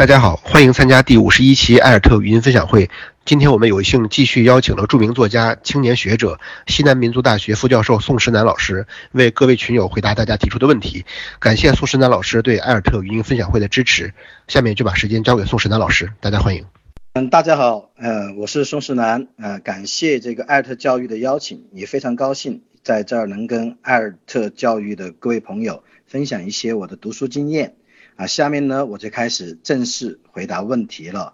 大家好，欢迎参加第五十一期艾尔特语音分享会。今天我们有幸继续邀请了著名作家、青年学者、西南民族大学副教授宋时南老师，为各位群友回答大家提出的问题。感谢宋时南老师对艾尔特语音分享会的支持。下面就把时间交给宋时南老师，大家欢迎。嗯，大家好，呃，我是宋时南，呃，感谢这个艾尔特教育的邀请，也非常高兴在这儿能跟艾尔特教育的各位朋友分享一些我的读书经验。啊，下面呢我就开始正式回答问题了。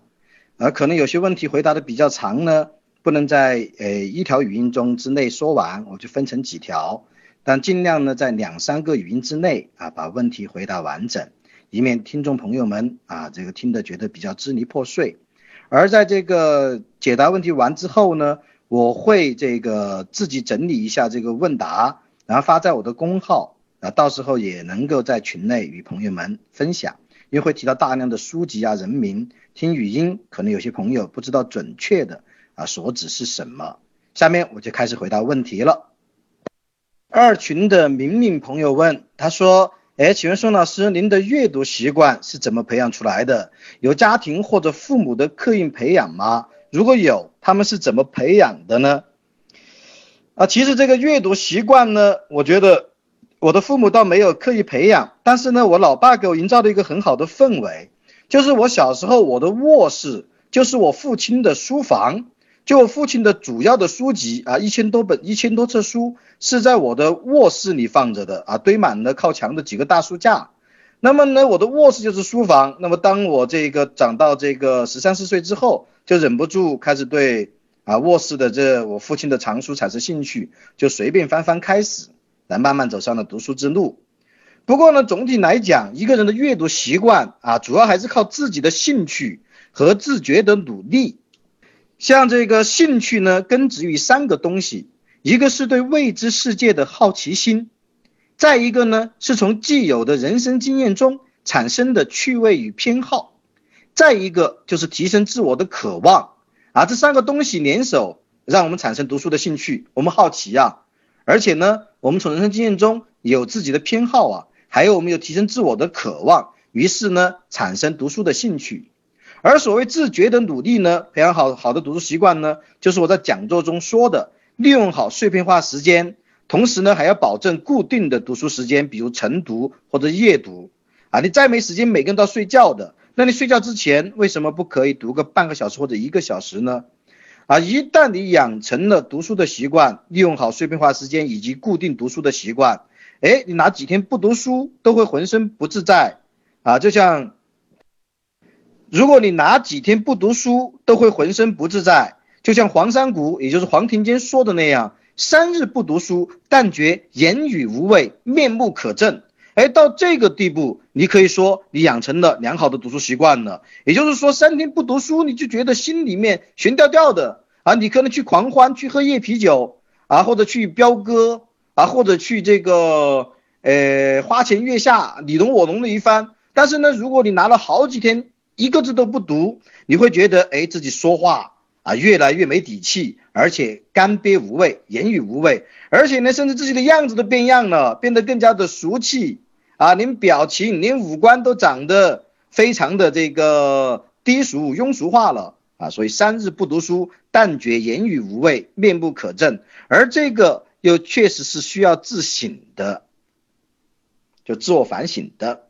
而可能有些问题回答的比较长呢，不能在呃一条语音中之内说完，我就分成几条，但尽量呢在两三个语音之内啊把问题回答完整，以免听众朋友们啊这个听得觉得比较支离破碎。而在这个解答问题完之后呢，我会这个自己整理一下这个问答，然后发在我的公号。啊，到时候也能够在群内与朋友们分享，因为会提到大量的书籍啊、人名，听语音可能有些朋友不知道准确的啊所指是什么。下面我就开始回答问题了。二群的明明朋友问，他说：“哎，请问宋老师，您的阅读习惯是怎么培养出来的？有家庭或者父母的刻意培养吗？如果有，他们是怎么培养的呢？”啊，其实这个阅读习惯呢，我觉得。我的父母倒没有刻意培养，但是呢，我老爸给我营造了一个很好的氛围，就是我小时候我的卧室就是我父亲的书房，就我父亲的主要的书籍啊，一千多本、一千多册书是在我的卧室里放着的啊，堆满了靠墙的几个大书架。那么呢，我的卧室就是书房。那么当我这个长到这个十三四岁之后，就忍不住开始对啊卧室的这我父亲的藏书产生兴趣，就随便翻翻开始。来慢慢走上了读书之路。不过呢，总体来讲，一个人的阅读习惯啊，主要还是靠自己的兴趣和自觉的努力。像这个兴趣呢，根植于三个东西：一个是对未知世界的好奇心，再一个呢，是从既有的人生经验中产生的趣味与偏好，再一个就是提升自我的渴望。啊，这三个东西联手，让我们产生读书的兴趣。我们好奇啊。而且呢，我们从人生经验中有自己的偏好啊，还有我们有提升自我的渴望，于是呢，产生读书的兴趣。而所谓自觉的努力呢，培养好好的读书习惯呢，就是我在讲座中说的，利用好碎片化时间，同时呢，还要保证固定的读书时间，比如晨读或者夜读啊。你再没时间，每个人都要睡觉的，那你睡觉之前为什么不可以读个半个小时或者一个小时呢？啊，一旦你养成了读书的习惯，利用好碎片化时间以及固定读书的习惯，哎，你哪几天不读书都会浑身不自在啊！就像，如果你哪几天不读书都会浑身不自在，就像黄山谷，也就是黄庭坚说的那样，三日不读书，但觉言语无味，面目可憎。哎，到这个地步，你可以说你养成了良好的读书习惯了。也就是说，三天不读书，你就觉得心里面悬吊吊的啊，你可能去狂欢，去喝夜啤酒啊，或者去飙歌啊，或者去这个呃花前月下你侬我侬的一番。但是呢，如果你拿了好几天一个字都不读，你会觉得哎自己说话啊越来越没底气，而且干瘪无味，言语无味，而且呢，甚至自己的样子都变样了，变得更加的俗气。啊，连表情、连五官都长得非常的这个低俗、庸俗化了啊！所以三日不读书，但觉言语无味，面目可憎。而这个又确实是需要自省的，就自我反省的。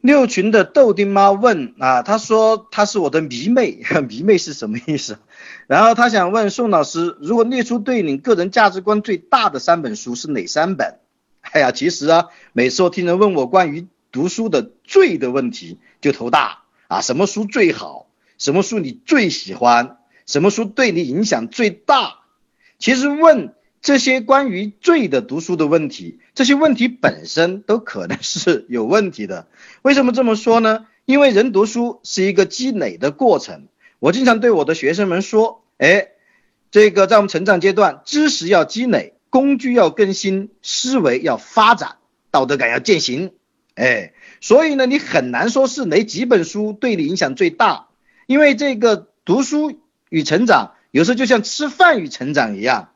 六群的豆丁妈问啊，他说他是我的迷妹，迷妹是什么意思？然后他想问宋老师，如果列出对你个人价值观最大的三本书是哪三本？哎呀，其实啊，每次我听人问我关于读书的最的问题，就头大啊。什么书最好？什么书你最喜欢？什么书对你影响最大？其实问这些关于最的读书的问题，这些问题本身都可能是有问题的。为什么这么说呢？因为人读书是一个积累的过程。我经常对我的学生们说，哎，这个在我们成长阶段，知识要积累。工具要更新，思维要发展，道德感要践行，哎，所以呢，你很难说是哪几本书对你影响最大，因为这个读书与成长，有时候就像吃饭与成长一样，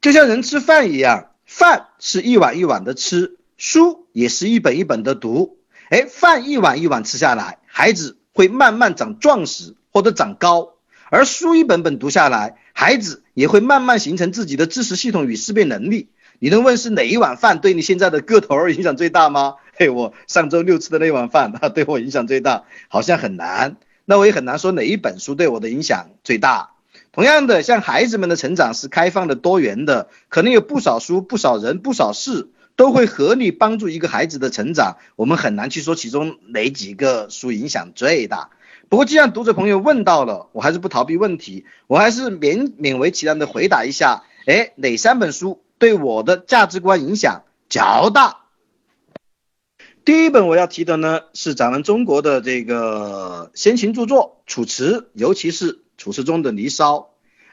就像人吃饭一样，饭是一碗一碗的吃，书也是一本一本的读，哎，饭一碗一碗吃下来，孩子会慢慢长壮实或者长高；而书一本本读下来，孩子也会慢慢形成自己的知识系统与识别能力。你能问是哪一碗饭对你现在的个头影响最大吗？嘿，我上周六吃的那碗饭它，对我影响最大，好像很难。那我也很难说哪一本书对我的影响最大。同样的，像孩子们的成长是开放的、多元的，可能有不少书、不少人、不少事都会合力帮助一个孩子的成长。我们很难去说其中哪几个书影响最大。不过，既然读者朋友问到了，我还是不逃避问题，我还是勉勉为其难的回答一下。哎，哪三本书？对我的价值观影响较大。第一本我要提的呢，是咱们中国的这个先秦著作《楚辞》，尤其是《楚辞》中的《离骚》。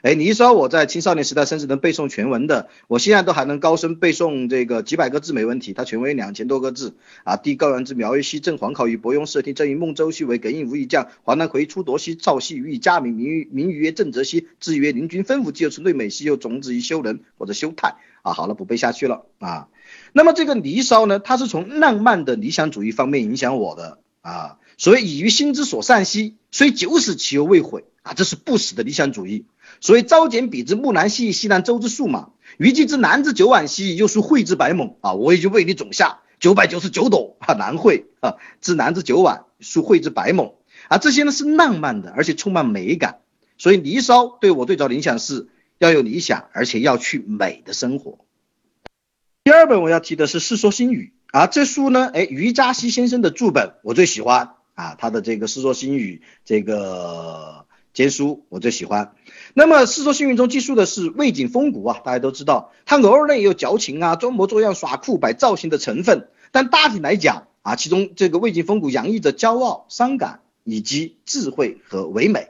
哎，《离骚》我在青少年时代甚至能背诵全文的，我现在都还能高声背诵这个几百个字没问题。它全文有两千多个字啊。帝高阳之苗于西，正黄考于伯庸，射听正于孟周兮为耿颖无以将。华南魁出夺兮，赵兮予以嘉名，名于名于曰郑则兮字曰临军分府，既有存对美，兮又种子于修仁或者修泰。啊，好了，不背下去了啊。那么这个《离骚》呢，它是从浪漫的理想主义方面影响我的啊。所谓以于心之所善兮，虽九死其犹未悔啊，这是不死的理想主义。所以朝简比之木兰兮，西南周之树嘛；虞姬之南之九碗兮，又属蕙之百亩啊。我也就为你种下九百九十九朵啊兰蕙啊，之南之九碗，属蕙之百亩啊。这些呢是浪漫的，而且充满美感。所以《离骚》对我最早的影响是。要有理想，而且要去美的生活。第二本我要提的是《世说新语》啊，这书呢，哎，余嘉熙先生的注本我最喜欢啊，他的这个《世说新语》这个兼书我最喜欢。那么《世说新语》中记述的是魏景风骨啊，大家都知道，他偶尔呢也有矫情啊、装模作样、耍酷摆造型的成分，但大体来讲啊，其中这个魏景风骨洋溢着骄傲、伤感以及智慧和唯美。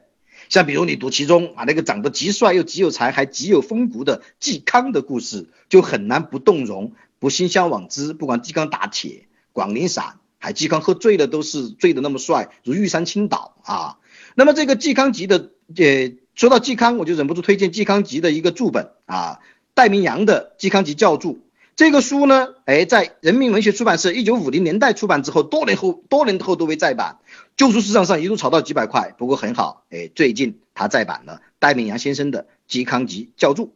像比如你读其中啊那个长得极帅又极有才还极有风骨的嵇康的故事，就很难不动容，不心向往之。不管嵇康打铁、广陵散，还嵇康喝醉了都是醉的那么帅，如玉山倾倒啊。那么这个嵇康集的，呃，说到嵇康，我就忍不住推荐嵇康集的一个注本啊，戴明阳的《嵇康集教注》。这个书呢，哎，在人民文学出版社一九五零年代出版之后，多年后多年后都未再版，旧书市场上一度炒到几百块。不过很好，哎，最近他再版了戴明阳先生的《嵇康集教注》。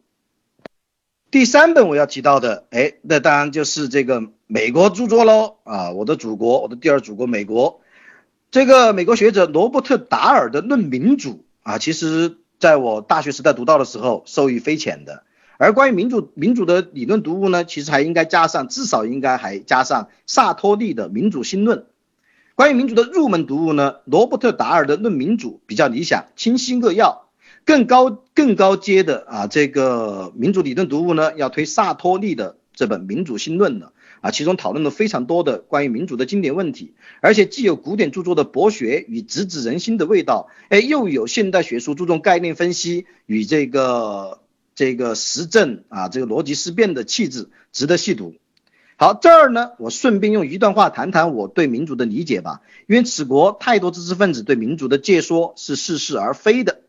第三本我要提到的，哎，那当然就是这个美国著作喽啊，我的祖国，我的第二祖国美国。这个美国学者罗伯特达尔的《论民主》啊，其实在我大学时代读到的时候，受益匪浅的。而关于民主民主的理论读物呢，其实还应该加上，至少应该还加上萨托利的《民主新论》。关于民主的入门读物呢，罗伯特达尔的《论民主》比较理想，清晰扼要。更高更高阶的啊，这个民主理论读物呢，要推萨托利的这本《民主新论》的啊，其中讨论了非常多的关于民主的经典问题，而且既有古典著作的博学与直指人心的味道，哎，又有现代学术注重概念分析与这个。这个实证啊，这个逻辑思辨的气质值得细读。好，这儿呢，我顺便用一段话谈谈我对民主的理解吧。因为此国太多知识分子对民主的解说是似是而非的。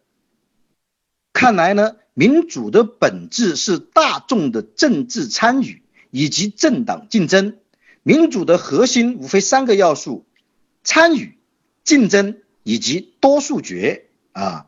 看来呢，民主的本质是大众的政治参与以及政党竞争。民主的核心无非三个要素：参与、竞争以及多数决啊。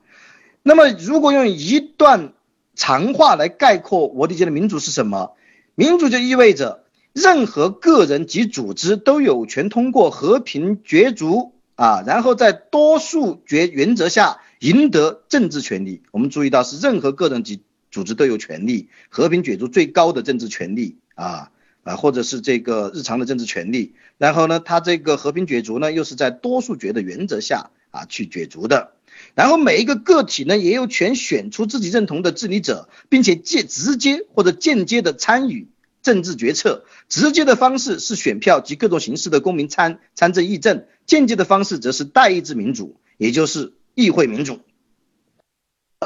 那么，如果用一段。长话来概括我理解的民主是什么？民主就意味着任何个人及组织都有权通过和平角逐啊，然后在多数决原则下赢得政治权利。我们注意到是任何个人及组织都有权利和平角逐最高的政治权利啊啊，或者是这个日常的政治权利。然后呢，他这个和平角逐呢，又是在多数决的原则下啊去角逐的。然后每一个个体呢，也有权选出自己认同的治理者，并且借直接或者间接的参与政治决策。直接的方式是选票及各种形式的公民参参政议政，间接的方式则是代议制民主，也就是议会民主。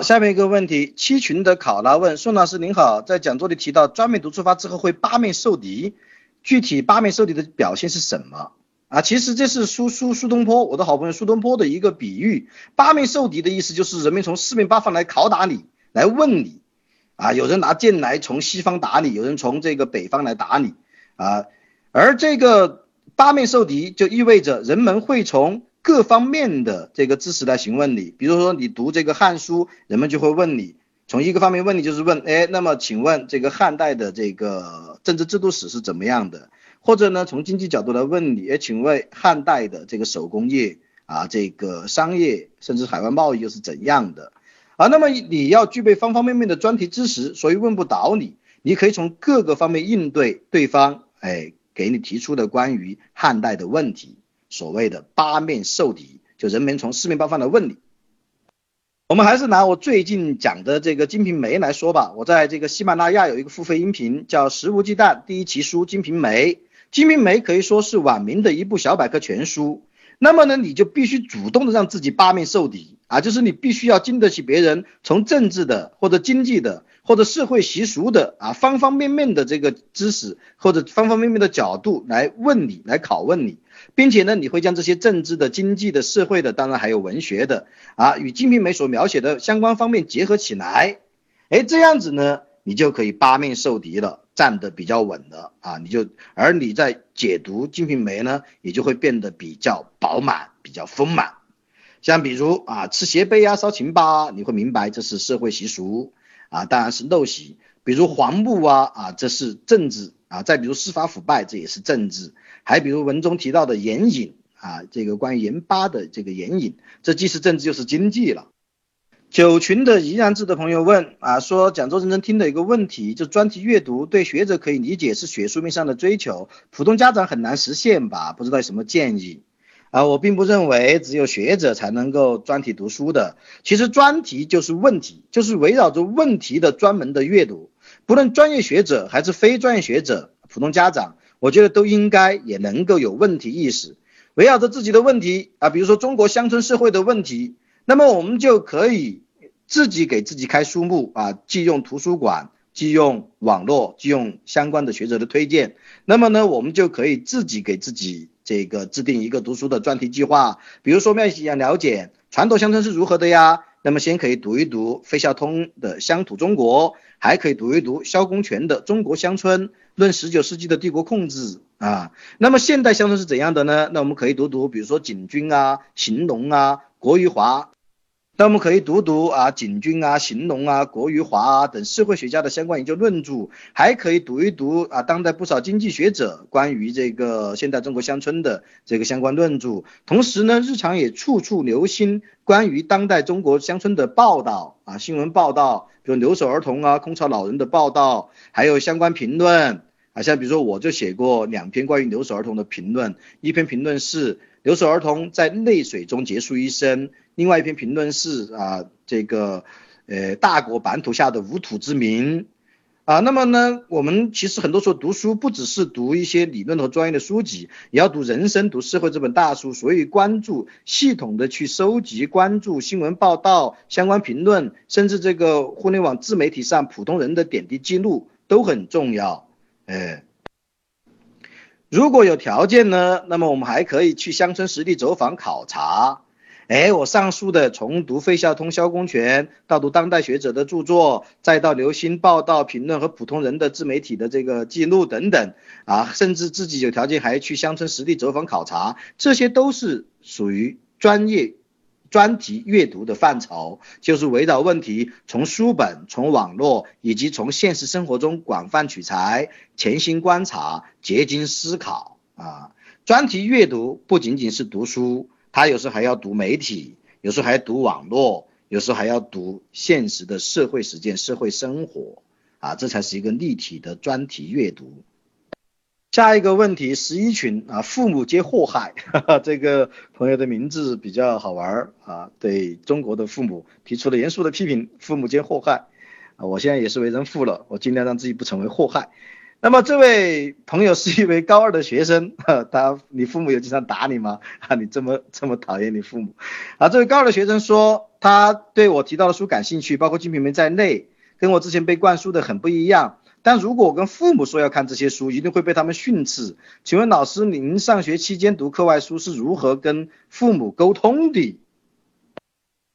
下面一个问题，七群的考拉问宋老师您好，在讲座里提到专面读出发之后会八面受敌，具体八面受敌的表现是什么？啊，其实这是苏苏苏东坡，我的好朋友苏东坡的一个比喻。八面受敌的意思就是人们从四面八方来拷打你，来问你。啊，有人拿剑来从西方打你，有人从这个北方来打你。啊，而这个八面受敌就意味着人们会从各方面的这个知识来询问你，比如说你读这个《汉书》，人们就会问你，从一个方面问你就是问，哎，那么请问这个汉代的这个政治制度史是怎么样的？或者呢，从经济角度来问你，哎，请问汉代的这个手工业啊，这个商业甚至海外贸易又是怎样的？啊，那么你要具备方方面面的专题知识，所以问不倒你，你可以从各个方面应对对方，哎。给你提出的关于汉代的问题，所谓的八面受敌，就人们从四面八方来问你。我们还是拿我最近讲的这个《金瓶梅》来说吧。我在这个喜马拉雅有一个付费音频，叫《食无忌惮》第一奇书《金瓶梅》。《金瓶梅》可以说是晚明的一部小百科全书。那么呢，你就必须主动的让自己八面受敌啊，就是你必须要经得起别人从政治的或者经济的。或者社会习俗的啊，方方面面的这个知识，或者方方面面的角度来问你，来拷问你，并且呢，你会将这些政治的、经济的、社会的，当然还有文学的啊，与《金瓶梅》所描写的相关方面结合起来，哎，这样子呢，你就可以八面受敌了，站得比较稳了啊，你就，而你在解读《金瓶梅》呢，也就会变得比较饱满、比较丰满。像比如啊，吃斜杯啊，烧秦巴，你会明白这是社会习俗。啊，当然是陋习，比如黄布啊啊，这是政治啊；再比如司法腐败，这也是政治；还比如文中提到的盐引啊，这个关于盐巴的这个盐引，这既是政治又是经济了。九群的怡然志的朋友问啊，说讲座认真听的一个问题，就专题阅读对学者可以理解是学术面上的追求，普通家长很难实现吧？不知道有什么建议？啊，我并不认为只有学者才能够专题读书的。其实专题就是问题，就是围绕着问题的专门的阅读。不论专业学者还是非专业学者，普通家长，我觉得都应该也能够有问题意识，围绕着自己的问题啊，比如说中国乡村社会的问题，那么我们就可以自己给自己开书目啊，既用图书馆，既用网络，既用相关的学者的推荐，那么呢，我们就可以自己给自己。这个制定一个读书的专题计划，比如说我们要想了解传统乡村是如何的呀，那么先可以读一读费孝通的《乡土中国》，还可以读一读萧公权的《中国乡村论十九世纪的帝国控制》啊。那么现代乡村是怎样的呢？那我们可以读读，比如说景军啊、邢农啊、国余华。那我们可以读读啊，景军啊、邢龙啊、国余华啊等社会学家的相关研究论著，还可以读一读啊，当代不少经济学者关于这个现代中国乡村的这个相关论著。同时呢，日常也处处留心关于当代中国乡村的报道啊，新闻报道，比如留守儿童啊、空巢老人的报道，还有相关评论啊，像比如说我就写过两篇关于留守儿童的评论，一篇评论是留守儿童在泪水中结束一生。另外一篇评论是啊，这个呃大国版图下的无土之民啊，那么呢，我们其实很多时候读书不只是读一些理论和专业的书籍，也要读人生、读社会这本大书，所以关注系统的去收集、关注新闻报道、相关评论，甚至这个互联网自媒体上普通人的点滴记录都很重要。哎，如果有条件呢，那么我们还可以去乡村实地走访考察。哎，我上述的从读费孝通、萧公权，到读当代学者的著作，再到留心报道、评论和普通人的自媒体的这个记录等等，啊，甚至自己有条件还去乡村实地走访考察，这些都是属于专业专题阅读的范畴，就是围绕问题，从书本、从网络以及从现实生活中广泛取材、潜心观察、结晶思考啊。专题阅读不仅仅是读书。他有时候还要读媒体，有时候还读网络，有时候还要读现实的社会实践、社会生活啊，这才是一个立体的专题阅读。下一个问题，十一群啊，父母皆祸害，这个朋友的名字比较好玩啊，对中国的父母提出了严肃的批评，父母皆祸害啊，我现在也是为人父了，我尽量让自己不成为祸害。那么这位朋友是一位高二的学生，他你父母有经常打你吗？啊，你这么这么讨厌你父母？啊，这位高二的学生说，他对我提到的书感兴趣，包括《金瓶梅》在内，跟我之前被灌输的很不一样。但如果我跟父母说要看这些书，一定会被他们训斥。请问老师，您上学期间读课外书是如何跟父母沟通的？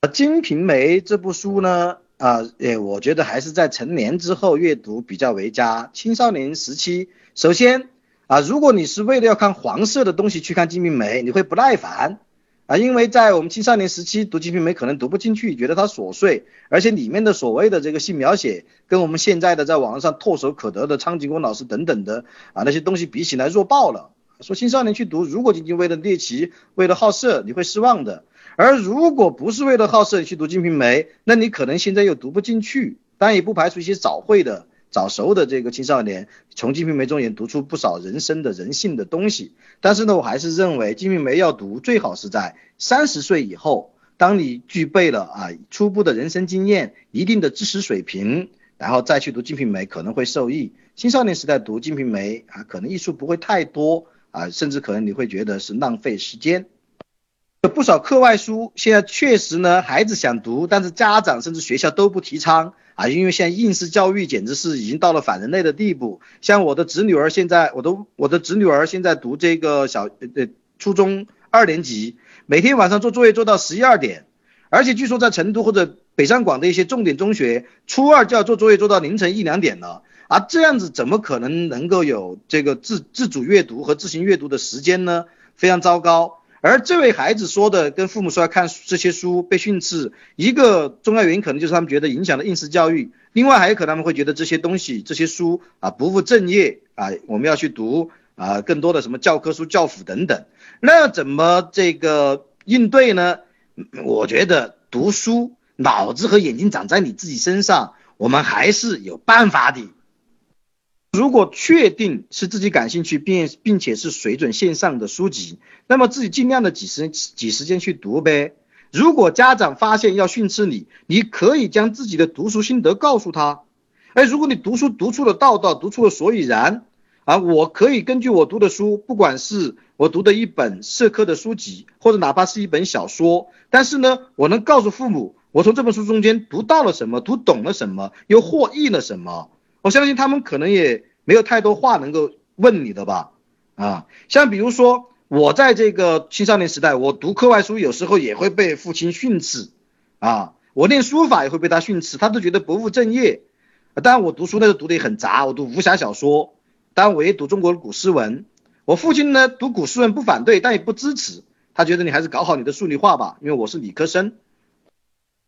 《金瓶梅》这部书呢？啊，诶，我觉得还是在成年之后阅读比较为佳。青少年时期，首先啊，如果你是为了要看黄色的东西去看《金瓶梅》，你会不耐烦啊，因为在我们青少年时期读《金瓶梅》可能读不进去，觉得它琐碎，而且里面的所谓的这个性描写，跟我们现在的在网上唾手可得的苍井空老师等等的啊那些东西比起来弱爆了。说青少年去读，如果仅仅为了猎奇，为了好色，你会失望的。而如果不是为了好色去读《金瓶梅》，那你可能现在又读不进去。当然也不排除一些早会的。早熟的这个青少年，从《金瓶梅》中也读出不少人生的人性的东西。但是呢，我还是认为《金瓶梅》要读，最好是在三十岁以后，当你具备了啊初步的人生经验、一定的知识水平，然后再去读《金瓶梅》，可能会受益。青少年时代读《金瓶梅》啊，可能益处不会太多啊，甚至可能你会觉得是浪费时间。不少课外书，现在确实呢，孩子想读，但是家长甚至学校都不提倡。啊，因为现在应试教育简直是已经到了反人类的地步。像我的侄女儿现在，我的我的侄女儿现在读这个小呃初中二年级，每天晚上做作业做到十一二点，而且据说在成都或者北上广的一些重点中学，初二就要做作业做到凌晨一两点了。啊，这样子怎么可能能够有这个自自主阅读和自行阅读的时间呢？非常糟糕。而这位孩子说的，跟父母说要看这些书被训斥，一个重要原因可能就是他们觉得影响了应试教育，另外还有可能他们会觉得这些东西、这些书啊不务正业啊，我们要去读啊更多的什么教科书、教辅等等，那怎么这个应对呢？我觉得读书，脑子和眼睛长在你自己身上，我们还是有办法的。如果确定是自己感兴趣并并且是水准线上的书籍，那么自己尽量的挤时挤时间去读呗。如果家长发现要训斥你，你可以将自己的读书心得告诉他。哎，如果你读书读出了道道，读出了所以然啊，我可以根据我读的书，不管是我读的一本社科的书籍，或者哪怕是一本小说，但是呢，我能告诉父母，我从这本书中间读到了什么，读懂了什么，又获益了什么。我相信他们可能也没有太多话能够问你的吧，啊，像比如说我在这个青少年时代，我读课外书有时候也会被父亲训斥，啊，我练书法也会被他训斥，他都觉得不务正业。当然我读书那时候读的也很杂，我读武侠小说，当然我也读中国的古诗文。我父亲呢读古诗文不反对，但也不支持，他觉得你还是搞好你的数理化吧，因为我是理科生，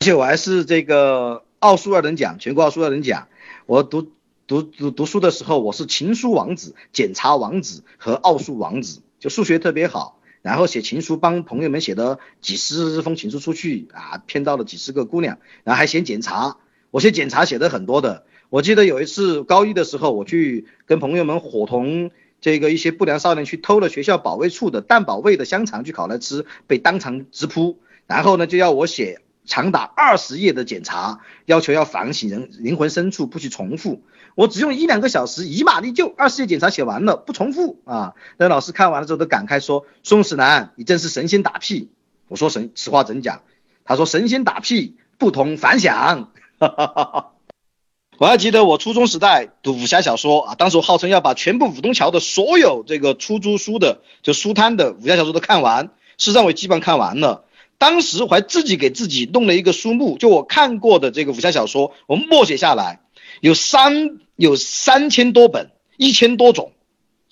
而且我还是这个奥数二等奖，全国奥数二等奖，我读。读读读书的时候，我是情书王子、检查王子和奥数王子，就数学特别好。然后写情书，帮朋友们写的几十封情书出去啊，骗到了几十个姑娘。然后还写检查，我写检查写的很多的。我记得有一次高一的时候，我去跟朋友们伙同这个一些不良少年去偷了学校保卫处的蛋保卫的香肠去烤来吃，被当场直扑。然后呢，就要我写。长达二十页的检查，要求要反省人灵魂深处，不许重复。我只用一两个小时，以马力就，二十页检查写完了，不重复啊！那老师看完了之后都感慨说：“宋史南，你真是神仙打屁。”我说神，此话怎讲？他说神仙打屁，不同凡响。哈哈哈哈我还记得我初中时代读武侠小说啊，当时我号称要把全部武东桥的所有这个出租书的就书摊的武侠小说都看完，事实上我基本看完了。当时我还自己给自己弄了一个书目，就我看过的这个武侠小说，我默写下来，有三有三千多本，一千多种，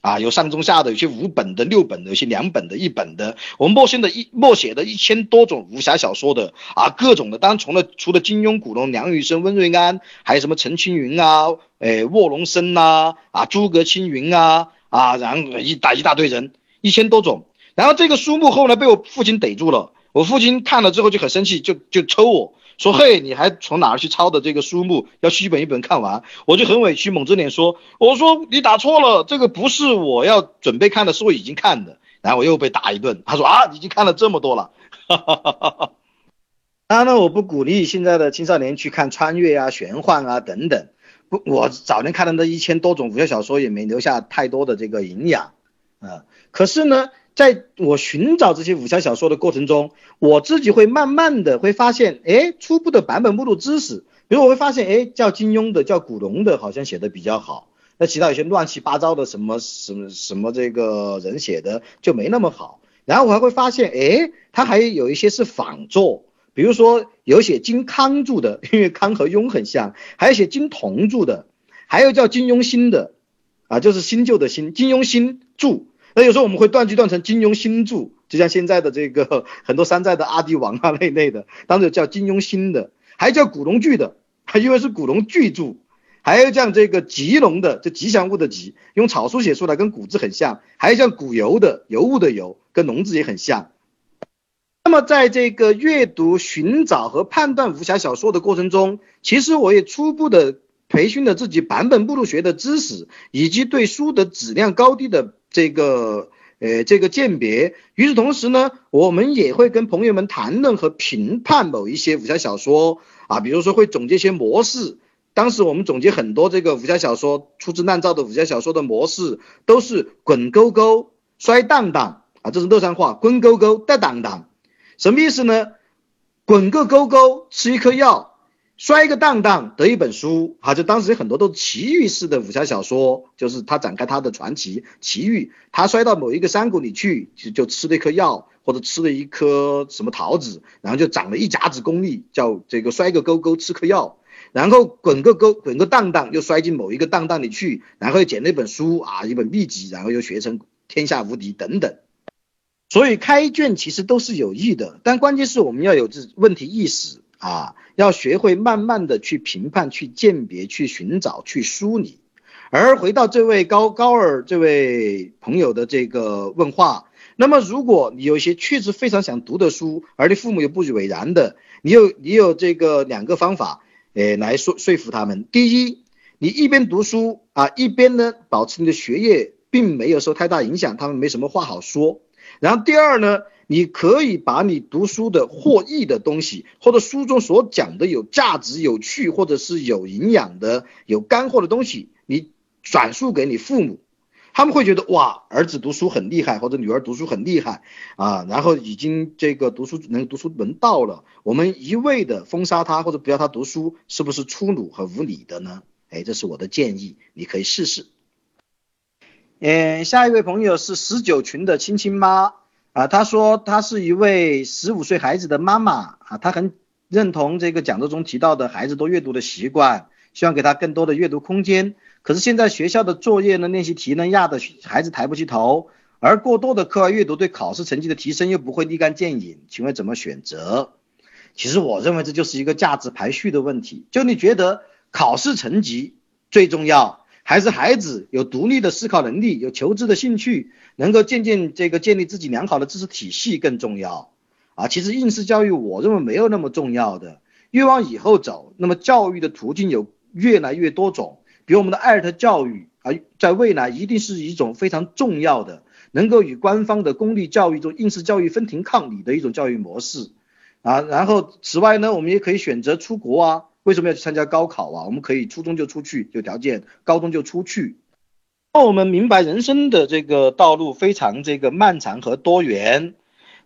啊，有上中下的，有些五本的、六本的，有些两本的、一本的，我们默写的一默写的一千多种武侠小说的啊，各种的，当然除了除了金庸、古龙、梁羽生、温瑞安，还有什么陈青云啊，哎，卧龙生呐，啊，诸葛青云啊，啊，然后一大一大堆人，一千多种，然后这个书目后来被我父亲逮住了。我父亲看了之后就很生气，就就抽我。说：“嘿，你还从哪儿去抄的这个书目？要去一本一本看完。”我就很委屈，猛着脸说：“我说你打错了，这个不是我要准备看的，是我已经看的。”然后我又被打一顿。他说：“啊，已经看了这么多了。”哈哈哈哈哈。当然了，我不鼓励现在的青少年去看穿越啊、玄幻啊等等。不，我早年看的那一千多种武侠小说也没留下太多的这个营养啊。可是呢。在我寻找这些武侠小说的过程中，我自己会慢慢的会发现，哎，初步的版本目录知识，比如我会发现，哎，叫金庸的，叫古龙的，好像写的比较好，那其他有些乱七八糟的什么什么什么这个人写的就没那么好。然后我还会发现，哎，他还有一些是仿作，比如说有写金康著的，因为康和庸很像，还有写金童著的，还有叫金庸新的。啊，就是新旧的新，金庸新著。那有时候我们会断句断成金庸新著，就像现在的这个 很多山寨的阿迪王啊那类的，当时叫金庸新的，还叫古龙剧的，因为是古龙巨著，还有像这个吉龙的，就吉祥物的吉，用草书写出来跟古字很像，还有像古游的尤物的尤，跟龙字也很像。那么在这个阅读、寻找和判断武侠小说的过程中，其实我也初步的培训了自己版本目录学的知识，以及对书的质量高低的这个呃这个鉴别。与此同时呢，我们也会跟朋友们谈论和评判某一些武侠小说啊，比如说会总结一些模式。当时我们总结很多这个武侠小说粗制滥造的武侠小说的模式，都是滚勾勾、摔荡荡啊，这是乐山话，滚勾勾、带荡荡。什么意思呢？滚个勾勾，吃一颗药，摔一个荡荡，得一本书。啊，就当时很多都是奇遇式的武侠小说，就是他展开他的传奇奇遇，他摔到某一个山谷里去，就就吃了一颗药，或者吃了一颗什么桃子，然后就长了一甲子功力，叫这个摔个勾勾，吃颗药，然后滚个勾，滚个荡荡，又摔进某一个荡荡里去，然后又捡了一本书啊，一本秘籍，然后又学成天下无敌等等。所以开卷其实都是有益的，但关键是我们要有这问题意识啊，要学会慢慢的去评判、去鉴别、去寻找、去梳理。而回到这位高高尔这位朋友的这个问话，那么如果你有一些确实非常想读的书，而你父母又不以为然的，你有你有这个两个方法，诶，来说说服他们。第一，你一边读书啊，一边呢保持你的学业并没有受太大影响，他们没什么话好说。然后第二呢，你可以把你读书的获益的东西，或者书中所讲的有价值、有趣，或者是有营养的、有干货的东西，你转述给你父母，他们会觉得哇，儿子读书很厉害，或者女儿读书很厉害啊，然后已经这个读书能读书门道了，我们一味的封杀他或者不要他读书，是不是粗鲁和无理的呢？哎，这是我的建议，你可以试试。嗯，下一位朋友是十九群的亲亲妈啊，她说她是一位十五岁孩子的妈妈啊，她很认同这个讲座中提到的孩子多阅读的习惯，希望给他更多的阅读空间。可是现在学校的作业呢、练习题呢压的孩子抬不起头，而过多的课外阅读对考试成绩的提升又不会立竿见影，请问怎么选择？其实我认为这就是一个价值排序的问题，就你觉得考试成绩最重要？还是孩子有独立的思考能力，有求知的兴趣，能够渐渐这个建立自己良好的知识体系更重要啊。其实应试教育我认为没有那么重要的，越往以后走，那么教育的途径有越来越多种。比如我们的艾特教育啊，在未来一定是一种非常重要的，能够与官方的公立教育中应试教育分庭抗礼的一种教育模式啊。然后此外呢，我们也可以选择出国啊。为什么要去参加高考啊？我们可以初中就出去，有条件；高中就出去。当我们明白人生的这个道路非常这个漫长和多元，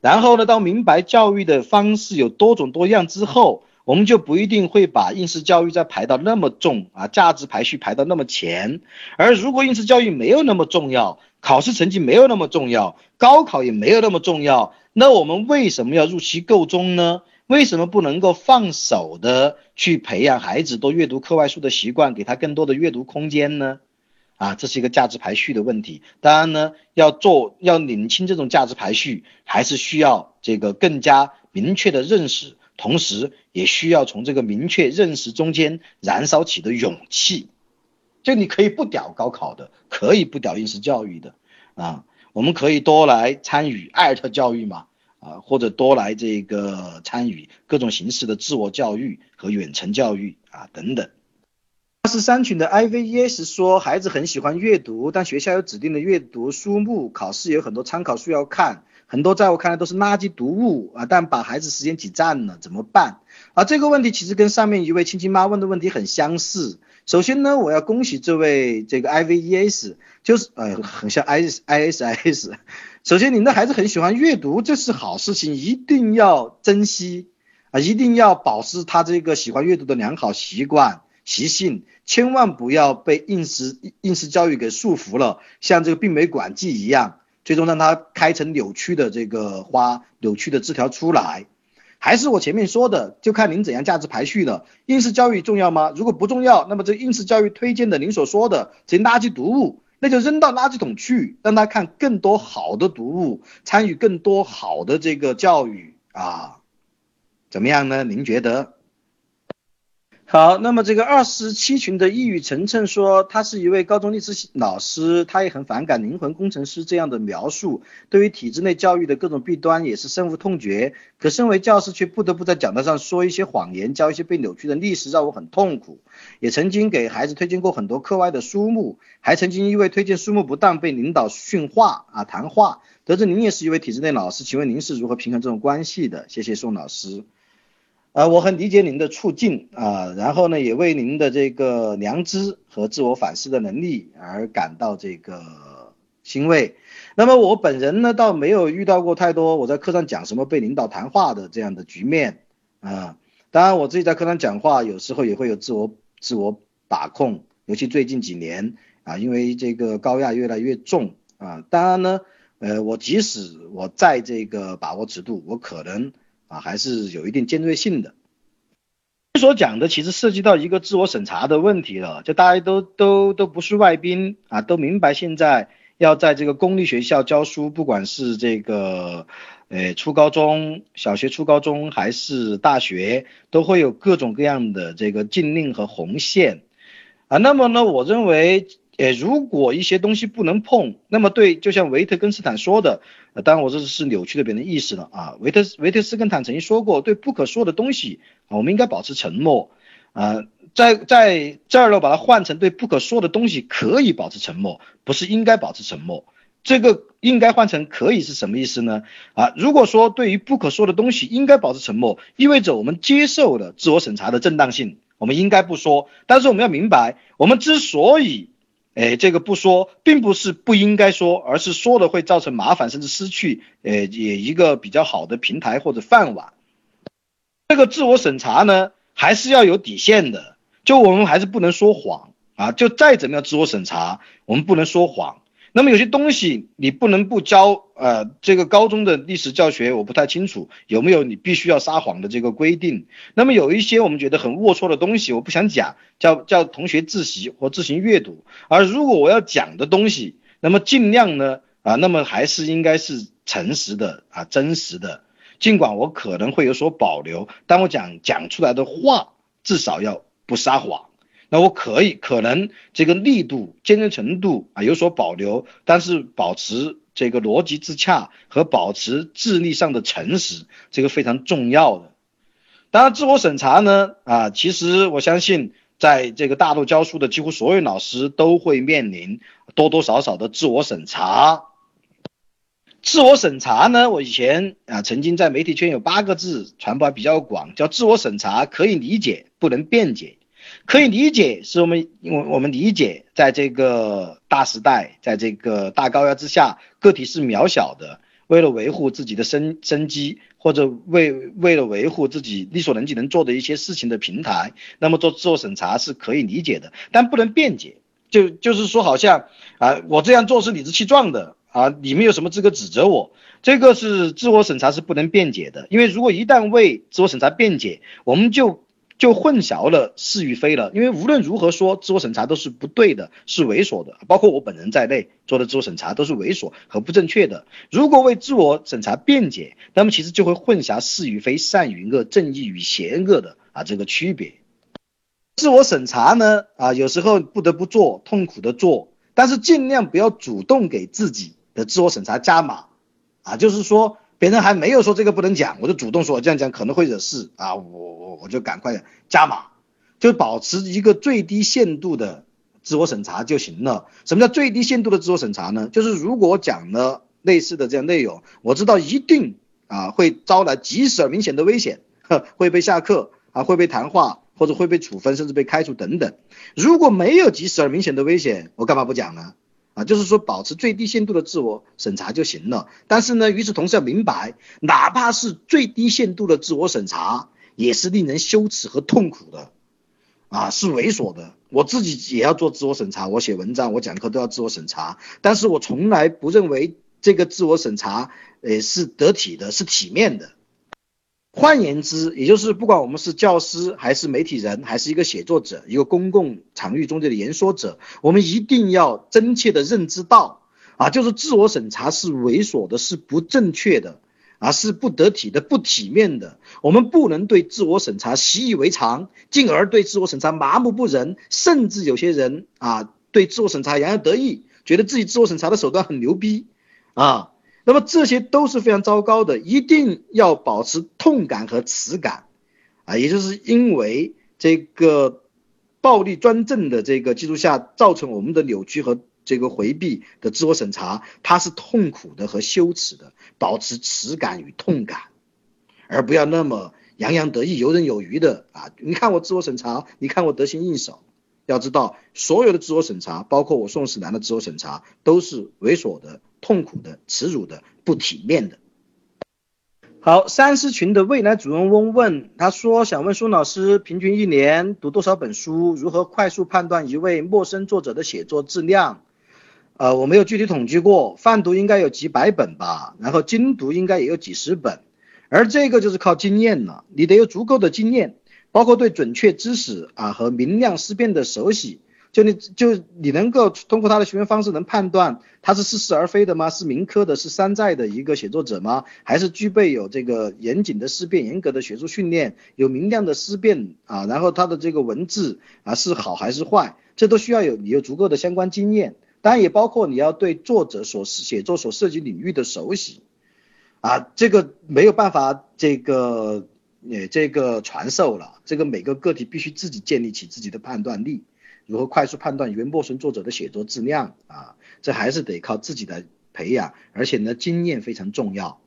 然后呢，当明白教育的方式有多种多样之后，我们就不一定会把应试教育再排到那么重啊，价值排序排到那么前。而如果应试教育没有那么重要，考试成绩没有那么重要，高考也没有那么重要，那我们为什么要入其构中呢？为什么不能够放手的去培养孩子多阅读课外书的习惯，给他更多的阅读空间呢？啊，这是一个价值排序的问题。当然呢，要做要领清这种价值排序，还是需要这个更加明确的认识，同时也需要从这个明确认识中间燃烧起的勇气。就你可以不屌高考的，可以不屌应试教育的啊，我们可以多来参与艾特教育嘛。啊，或者多来这个参与各种形式的自我教育和远程教育啊等等。二十三群的 I V E S 说，孩子很喜欢阅读，但学校有指定的阅读书目，考试有很多参考书要看，很多在我看来都是垃圾读物啊，但把孩子时间挤占了，怎么办？啊，这个问题其实跟上面一位亲亲妈问的问题很相似。首先呢，我要恭喜这位这个 I V E S，就是呃很像 I I S I S。首先，您的孩子很喜欢阅读，这是好事情，一定要珍惜啊，一定要保持他这个喜欢阅读的良好习惯习性，千万不要被应试应试教育给束缚了，像这个病媒管剂一样，最终让他开成扭曲的这个花，扭曲的枝条出来。还是我前面说的，就看您怎样价值排序了。应试教育重要吗？如果不重要，那么这应试教育推荐的您所说的这些垃圾读物。那就扔到垃圾桶去，让他看更多好的读物，参与更多好的这个教育啊，怎么样呢？您觉得？好，那么这个二十七群的抑郁晨晨说，他是一位高中历史老师，他也很反感灵魂工程师这样的描述，对于体制内教育的各种弊端也是深恶痛绝。可身为教师，却不得不在讲台上说一些谎言，教一些被扭曲的历史，让我很痛苦。也曾经给孩子推荐过很多课外的书目，还曾经因为推荐书目不当被领导训话啊谈话。得知您也是一位体制内老师，请问您是如何平衡这种关系的？谢谢宋老师。呃，我很理解您的处境啊，然后呢，也为您的这个良知和自我反思的能力而感到这个欣慰。那么我本人呢，倒没有遇到过太多我在课上讲什么被领导谈话的这样的局面啊。当然，我自己在课上讲话，有时候也会有自我自我把控，尤其最近几年啊，因为这个高压越来越重啊。当然呢，呃，我即使我在这个把握尺度，我可能。啊，还是有一定尖锐性的。所讲的其实涉及到一个自我审查的问题了，就大家都都都不是外宾啊，都明白现在要在这个公立学校教书，不管是这个呃初高中小学、初高中还是大学，都会有各种各样的这个禁令和红线啊。那么呢，我认为。诶，如果一些东西不能碰，那么对，就像维特根斯坦说的，当然我这是扭曲了别人的意思了啊。维特维特斯根坦曾经说过，对不可说的东西，我们应该保持沉默啊。在在这儿呢，把它换成对不可说的东西可以保持沉默，不是应该保持沉默。这个应该换成可以是什么意思呢？啊，如果说对于不可说的东西应该保持沉默，意味着我们接受了自我审查的正当性，我们应该不说。但是我们要明白，我们之所以哎，这个不说，并不是不应该说，而是说了会造成麻烦，甚至失去，呃，也一个比较好的平台或者饭碗。这个自我审查呢，还是要有底线的，就我们还是不能说谎啊，就再怎么样自我审查，我们不能说谎。那么有些东西你不能不教，呃，这个高中的历史教学我不太清楚有没有你必须要撒谎的这个规定。那么有一些我们觉得很龌龊的东西，我不想讲，叫叫同学自习或自行阅读。而如果我要讲的东西，那么尽量呢，啊，那么还是应该是诚实的啊，真实的。尽管我可能会有所保留，但我讲讲出来的话至少要不撒谎。那我可以可能这个力度、坚韧程度啊有所保留，但是保持这个逻辑自洽和保持智力上的诚实，这个非常重要的。当然，自我审查呢啊，其实我相信，在这个大陆教书的几乎所有老师都会面临多多少少的自我审查。自我审查呢，我以前啊曾经在媒体圈有八个字传播比较广，叫自我审查可以理解，不能辩解。可以理解，是我们，因为我们理解，在这个大时代，在这个大高压之下，个体是渺小的。为了维护自己的生生机，或者为为了维护自己力所能及能做的一些事情的平台，那么做自我审查是可以理解的，但不能辩解。就就是说，好像啊，我这样做是理直气壮的啊，你们有什么资格指责我？这个是自我审查是不能辩解的，因为如果一旦为自我审查辩解，我们就。就混淆了是与非了，因为无论如何说，自我审查都是不对的，是猥琐的，包括我本人在内做的自我审查都是猥琐和不正确的。如果为自我审查辩解，那么其实就会混淆是与非、善与恶、正义与邪恶的啊这个区别。自我审查呢啊有时候不得不做，痛苦的做，但是尽量不要主动给自己的自我审查加码啊，就是说。别人还没有说这个不能讲，我就主动说这样讲可能会惹事啊，我我我就赶快加码，就保持一个最低限度的自我审查就行了。什么叫最低限度的自我审查呢？就是如果讲了类似的这样内容，我知道一定啊会招来及时而明显的危险，会被下课啊，会被谈话或者会被处分，甚至被开除等等。如果没有及时而明显的危险，我干嘛不讲呢？啊，就是说保持最低限度的自我审查就行了。但是呢，与此同时要明白，哪怕是最低限度的自我审查，也是令人羞耻和痛苦的，啊，是猥琐的。我自己也要做自我审查，我写文章、我讲课都要自我审查。但是我从来不认为这个自我审查，呃，是得体的，是体面的。换言之，也就是不管我们是教师，还是媒体人，还是一个写作者，一个公共场域中的言说者，我们一定要真切的认知到，啊，就是自我审查是猥琐的，是不正确的，啊，是不得体的，不体面的。我们不能对自我审查习以为常，进而对自我审查麻木不仁，甚至有些人啊，对自我审查洋洋得意，觉得自己自我审查的手段很牛逼，啊。那么这些都是非常糟糕的，一定要保持痛感和耻感，啊，也就是因为这个暴力专政的这个基础下，造成我们的扭曲和这个回避的自我审查，它是痛苦的和羞耻的，保持耻感与痛感，而不要那么洋洋得意、游刃有余的啊！你看我自我审查，你看我得心应手。要知道，所有的自我审查，包括我宋世南的自我审查，都是猥琐的、痛苦的、耻辱的、不体面的。好，三思群的未来主人翁问，他说想问孙老师，平均一年读多少本书？如何快速判断一位陌生作者的写作质量？呃，我没有具体统计过，泛读应该有几百本吧，然后精读应该也有几十本，而这个就是靠经验了，你得有足够的经验。包括对准确知识啊和明亮思辨的熟悉，就你就你能够通过他的询问方式能判断他是似是而非的吗？是民科的，是山寨的一个写作者吗？还是具备有这个严谨的思辨、严格的学术训练、有明亮的思辨啊？然后他的这个文字啊是好还是坏？这都需要有你有足够的相关经验，当然也包括你要对作者所写作所涉及领域的熟悉啊，这个没有办法这个。也这个传授了，这个每个个体必须自己建立起自己的判断力，如何快速判断一位陌生作者的写作质量啊？这还是得靠自己的培养，而且呢，经验非常重要。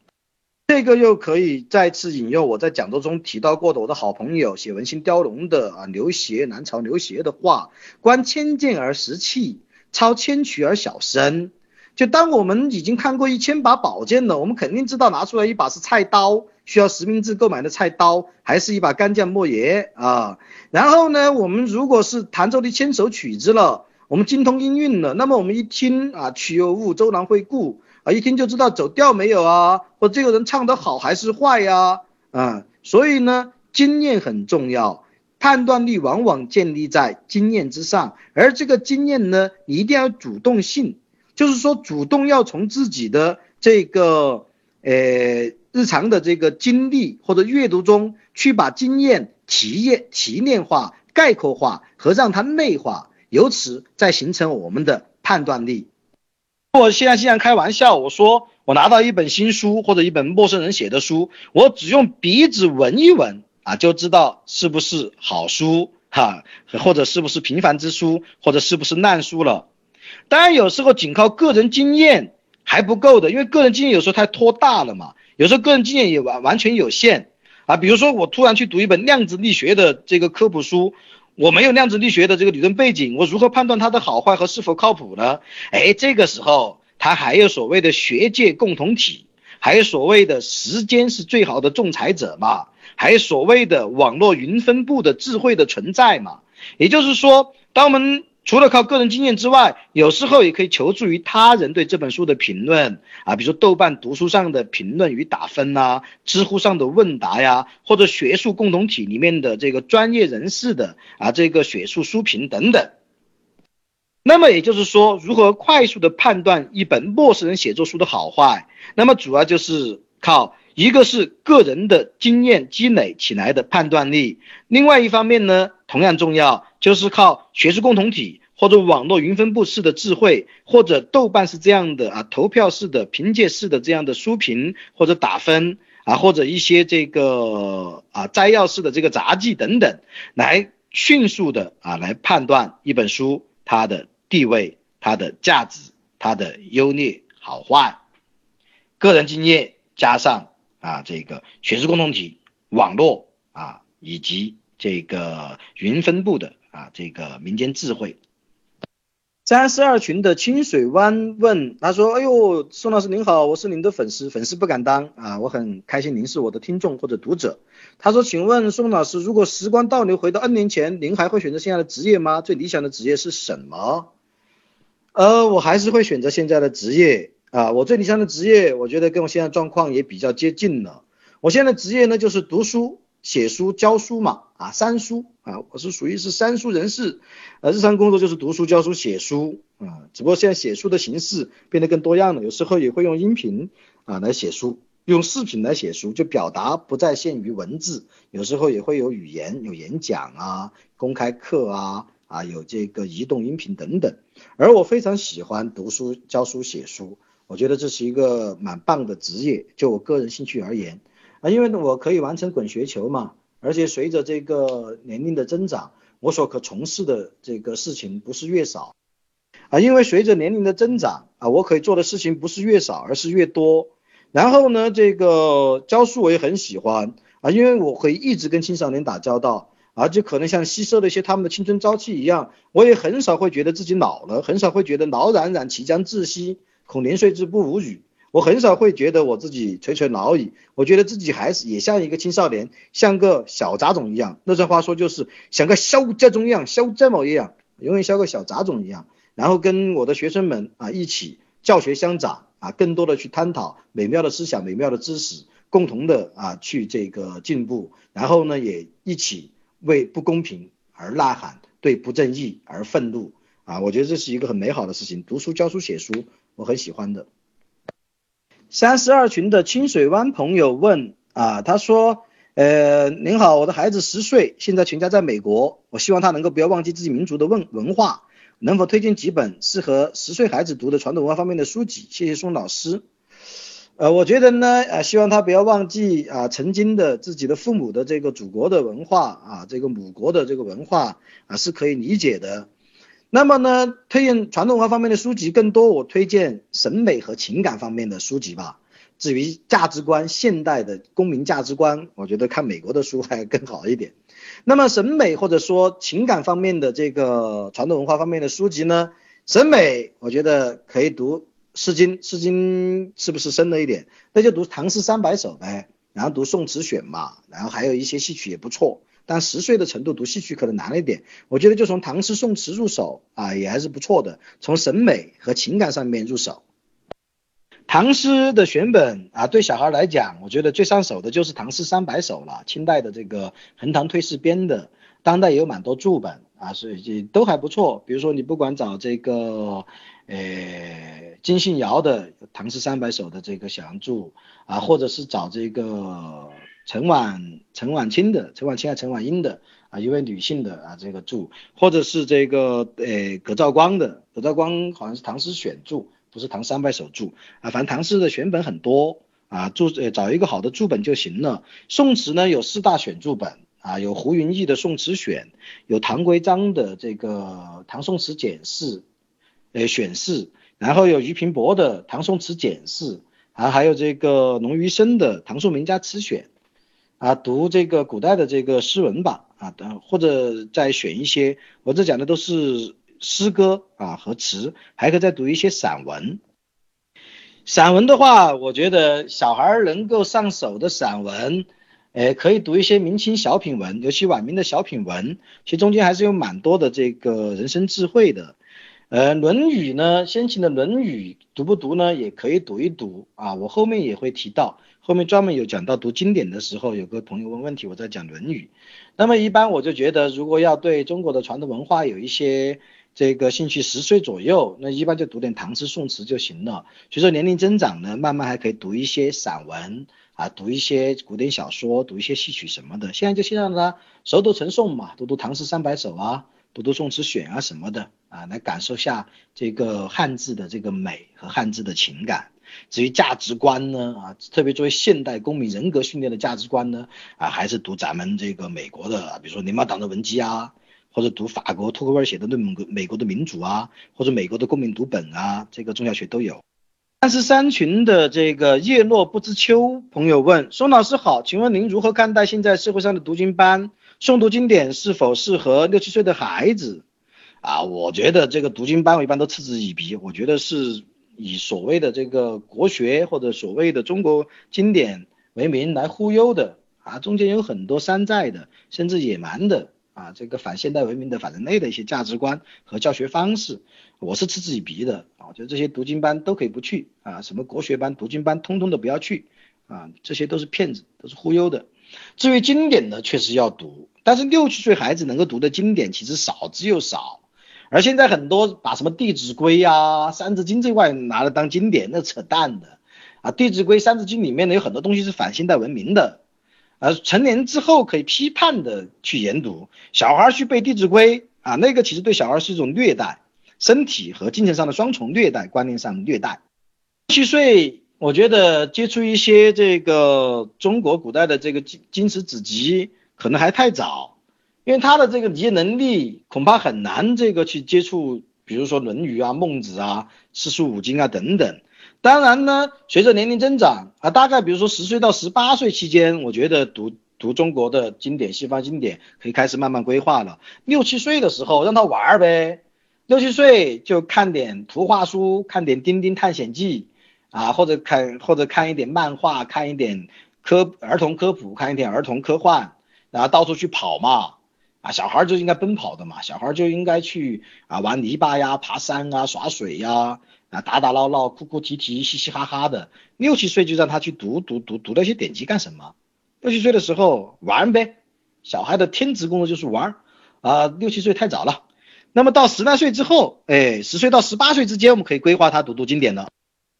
这个又可以再次引用我在讲座中提到过的我的好朋友写文心雕龙的啊刘协南朝刘协的话：观千剑而识器，操千曲而晓声。就当我们已经看过一千把宝剑了，我们肯定知道拿出来一把是菜刀，需要实名制购买的菜刀，还是一把干将莫邪啊。然后呢，我们如果是弹奏的千首曲子了，我们精通音韵了，那么我们一听啊，曲有误，周郎会顾啊，一听就知道走调没有啊，或这个人唱得好还是坏呀啊。所以呢，经验很重要，判断力往往建立在经验之上，而这个经验呢，你一定要主动性。就是说，主动要从自己的这个呃日常的这个经历或者阅读中去把经验提验提炼化、概括化和让它内化，由此再形成我们的判断力。我现在经常开玩笑，我说我拿到一本新书或者一本陌生人写的书，我只用鼻子闻一闻啊，就知道是不是好书哈，或者是不是平凡之书，或者是不是烂书了。当然，有时候仅靠个人经验还不够的，因为个人经验有时候太拖大了嘛。有时候个人经验也完完全有限啊。比如说，我突然去读一本量子力学的这个科普书，我没有量子力学的这个理论背景，我如何判断它的好坏和是否靠谱呢？哎，这个时候，它还有所谓的学界共同体，还有所谓的时间是最好的仲裁者嘛，还有所谓的网络云分布的智慧的存在嘛。也就是说，当我们除了靠个人经验之外，有时候也可以求助于他人对这本书的评论啊，比如说豆瓣读书上的评论与打分呐，知乎上的问答呀，或者学术共同体里面的这个专业人士的啊这个学术书评等等。那么也就是说，如何快速的判断一本陌生人写作书的好坏，那么主要就是靠一个是个人的经验积累起来的判断力，另外一方面呢，同样重要。就是靠学术共同体或者网络云分布式的智慧，或者豆瓣是这样的啊，投票式的、凭借式的这样的书评或者打分啊，或者一些这个啊摘要式的这个杂记等等，来迅速的啊来判断一本书它的地位、它的价值、它的优劣好坏。个人经验加上啊这个学术共同体、网络啊以及这个云分布的。啊，这个民间智慧。三十二群的清水湾问，他说：“哎呦，宋老师您好，我是您的粉丝，粉丝不敢当啊，我很开心您是我的听众或者读者。”他说：“请问宋老师，如果时光倒流回到 N 年前，您还会选择现在的职业吗？最理想的职业是什么？”呃，我还是会选择现在的职业啊，我最理想的职业，我觉得跟我现在状况也比较接近了。我现在职业呢就是读书、写书、教书嘛，啊，三书啊，我是属于是三书人士，呃，日常工作就是读书、教书、写书啊，只不过现在写书的形式变得更多样了，有时候也会用音频啊来写书，用视频来写书，就表达不再限于文字，有时候也会有语言、有演讲啊、公开课啊，啊，有这个移动音频等等，而我非常喜欢读书、教书、写书。我觉得这是一个蛮棒的职业，就我个人兴趣而言啊，因为我可以完成滚雪球嘛，而且随着这个年龄的增长，我所可从事的这个事情不是越少啊，因为随着年龄的增长啊，我可以做的事情不是越少，而是越多。然后呢，这个教书我也很喜欢啊，因为我可以一直跟青少年打交道，而且可能像吸收了一些他们的青春朝气一样，我也很少会觉得自己老了，很少会觉得老冉冉其将窒息。恐年岁之不无语，我很少会觉得我自己垂垂老矣，我觉得自己还是也像一个青少年，像个小杂种一样。那句话说就是像个小杂种一样，小杂毛一样，永远像个小杂种一样。然后跟我的学生们啊一起教学相长啊，更多的去探讨美妙的思想、美妙的知识，共同的啊去这个进步。然后呢，也一起为不公平而呐喊，对不正义而愤怒啊！我觉得这是一个很美好的事情。读书、教书、写书。我很喜欢的。三十二群的清水湾朋友问啊，他说，呃，您好，我的孩子十岁，现在全家在美国，我希望他能够不要忘记自己民族的文文化，能否推荐几本适合十岁孩子读的传统文化方面的书籍？谢谢宋老师。呃，我觉得呢，呃，希望他不要忘记啊，曾经的自己的父母的这个祖国的文化啊，这个母国的这个文化啊，是可以理解的。那么呢，推荐传统文化方面的书籍更多，我推荐审美和情感方面的书籍吧。至于价值观，现代的公民价值观，我觉得看美国的书还更好一点。那么审美或者说情感方面的这个传统文化方面的书籍呢？审美我觉得可以读《诗经》，《诗经》是不是深了一点？那就读《唐诗三百首》呗，然后读《宋词选》嘛，然后还有一些戏曲也不错。但十岁的程度读戏曲可能难了一点，我觉得就从唐诗宋词入手啊，也还是不错的。从审美和情感上面入手，唐诗的选本啊，对小孩来讲，我觉得最上手的就是《唐诗三百首》了，清代的这个横塘退士编的，当代也有蛮多注本啊，所以都还不错。比如说你不管找这个呃金信尧的《唐诗三百首》的这个小杨注啊，或者是找这个。陈婉陈婉清的陈婉清还是陈婉英的啊，一位女性的啊这个注，或者是这个呃葛兆光的葛兆光好像是唐诗选注，不是唐三百首注啊，反正唐诗的选本很多啊，注呃找一个好的注本就行了。宋词呢有四大选注本啊，有胡云逸的宋词选，有唐圭章的这个唐宋词简释呃选释，然后有俞平伯的唐宋词简释啊，还有这个农余生的唐宋名家词选。啊，读这个古代的这个诗文吧，啊，等或者再选一些，我这讲的都是诗歌啊和词，还可以再读一些散文。散文的话，我觉得小孩能够上手的散文，哎，可以读一些明清小品文，尤其晚明的小品文，其实中间还是有蛮多的这个人生智慧的。呃，《论语》呢，先秦的《论语》读不读呢？也可以读一读啊，我后面也会提到。后面专门有讲到读经典的时候，有个朋友问问题，我在讲《论语》。那么一般我就觉得，如果要对中国的传统文化有一些这个兴趣，十岁左右，那一般就读点唐诗宋词就行了。随着年龄增长呢，慢慢还可以读一些散文啊，读一些古典小说，读一些戏曲什么的。现在就先让他熟读成诵嘛，读读唐诗三百首啊，读读宋词选啊什么的啊，来感受下这个汉字的这个美和汉字的情感。至于价值观呢，啊，特别作为现代公民人格训练的价值观呢，啊，还是读咱们这个美国的，比如说联邦党的文集啊，或者读法国托克维尔写的《论美国的民主》啊，或者美国的公民读本啊，这个中小学都有。三十三群的这个叶落不知秋朋友问宋老师好，请问您如何看待现在社会上的读经班？诵读经典是否适合六七岁的孩子？啊，我觉得这个读经班我一般都嗤之以鼻，我觉得是。以所谓的这个国学或者所谓的中国经典为名来忽悠的啊，中间有很多山寨的，甚至野蛮的啊，这个反现代文明的、反人类的一些价值观和教学方式，我是嗤之以鼻的啊。我觉得这些读经班都可以不去啊，什么国学班、读经班，通通都不要去啊，这些都是骗子，都是忽悠的。至于经典的，确实要读，但是六七岁孩子能够读的经典其实少之又少。而现在很多把什么《弟子规》啊、《三字经》这块拿来当经典，那扯淡的啊！《弟子规》《三字经》里面呢有很多东西是反现代文明的，而成年之后可以批判的去研读。小孩去背《弟子规》啊，那个其实对小孩是一种虐待，身体和精神上的双重虐待，观念上虐待。七岁，我觉得接触一些这个中国古代的这个经经史子集可能还太早。因为他的这个理解能力恐怕很难，这个去接触，比如说《论语》啊、《孟子》啊、四书五经啊等等。当然呢，随着年龄增长啊，大概比如说十岁到十八岁期间，我觉得读读中国的经典、西方经典可以开始慢慢规划了。六七岁的时候让他玩呗，六七岁就看点图画书，看点《丁丁探险记》啊，或者看或者看一点漫画，看一点科儿童科普，看一点儿童科幻，然后到处去跑嘛。啊，小孩就应该奔跑的嘛，小孩就应该去啊玩泥巴呀、爬山啊、耍水呀，啊打打闹闹、哭哭啼啼、嘻嘻哈哈的。六七岁就让他去读读读读那些典籍干什么？六七岁的时候玩呗，小孩的天职工作就是玩啊。六七岁太早了，那么到十来岁之后，哎，十岁到十八岁之间，我们可以规划他读读经典的。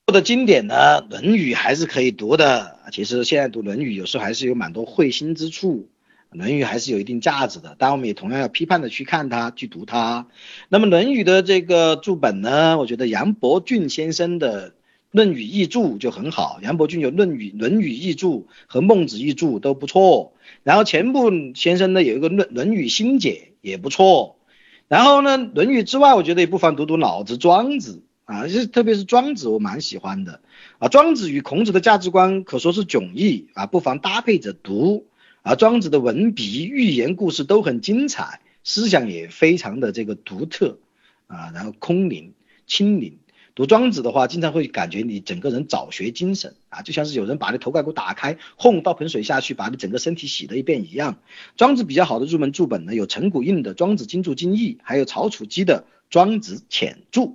的经典呢，《论语》还是可以读的。其实现在读《论语》有时候还是有蛮多会心之处。《论语》还是有一定价值的，但我们也同样要批判的去看它，去读它。那么《论语》的这个注本呢，我觉得杨伯峻先生的《论语译注》就很好。杨伯峻有《论语》《论语译注》和《孟子译注》都不错。然后钱穆先生呢有一个《论论语新解》也不错。然后呢，《论语》之外，我觉得也不妨读读《老子》《庄子》啊，是特别是《庄子》，我蛮喜欢的啊。庄子与孔子的价值观可说是迥异啊，不妨搭配着读。啊庄子的文笔、寓言故事都很精彩，思想也非常的这个独特啊，然后空灵、清灵。读庄子的话，经常会感觉你整个人早学精神啊，就像是有人把你头盖骨打开，轰倒盆水下去，把你整个身体洗了一遍一样。庄子比较好的入门注本呢，有陈谷应的《庄子精注精义》，还有曹楚基的《庄子浅注》。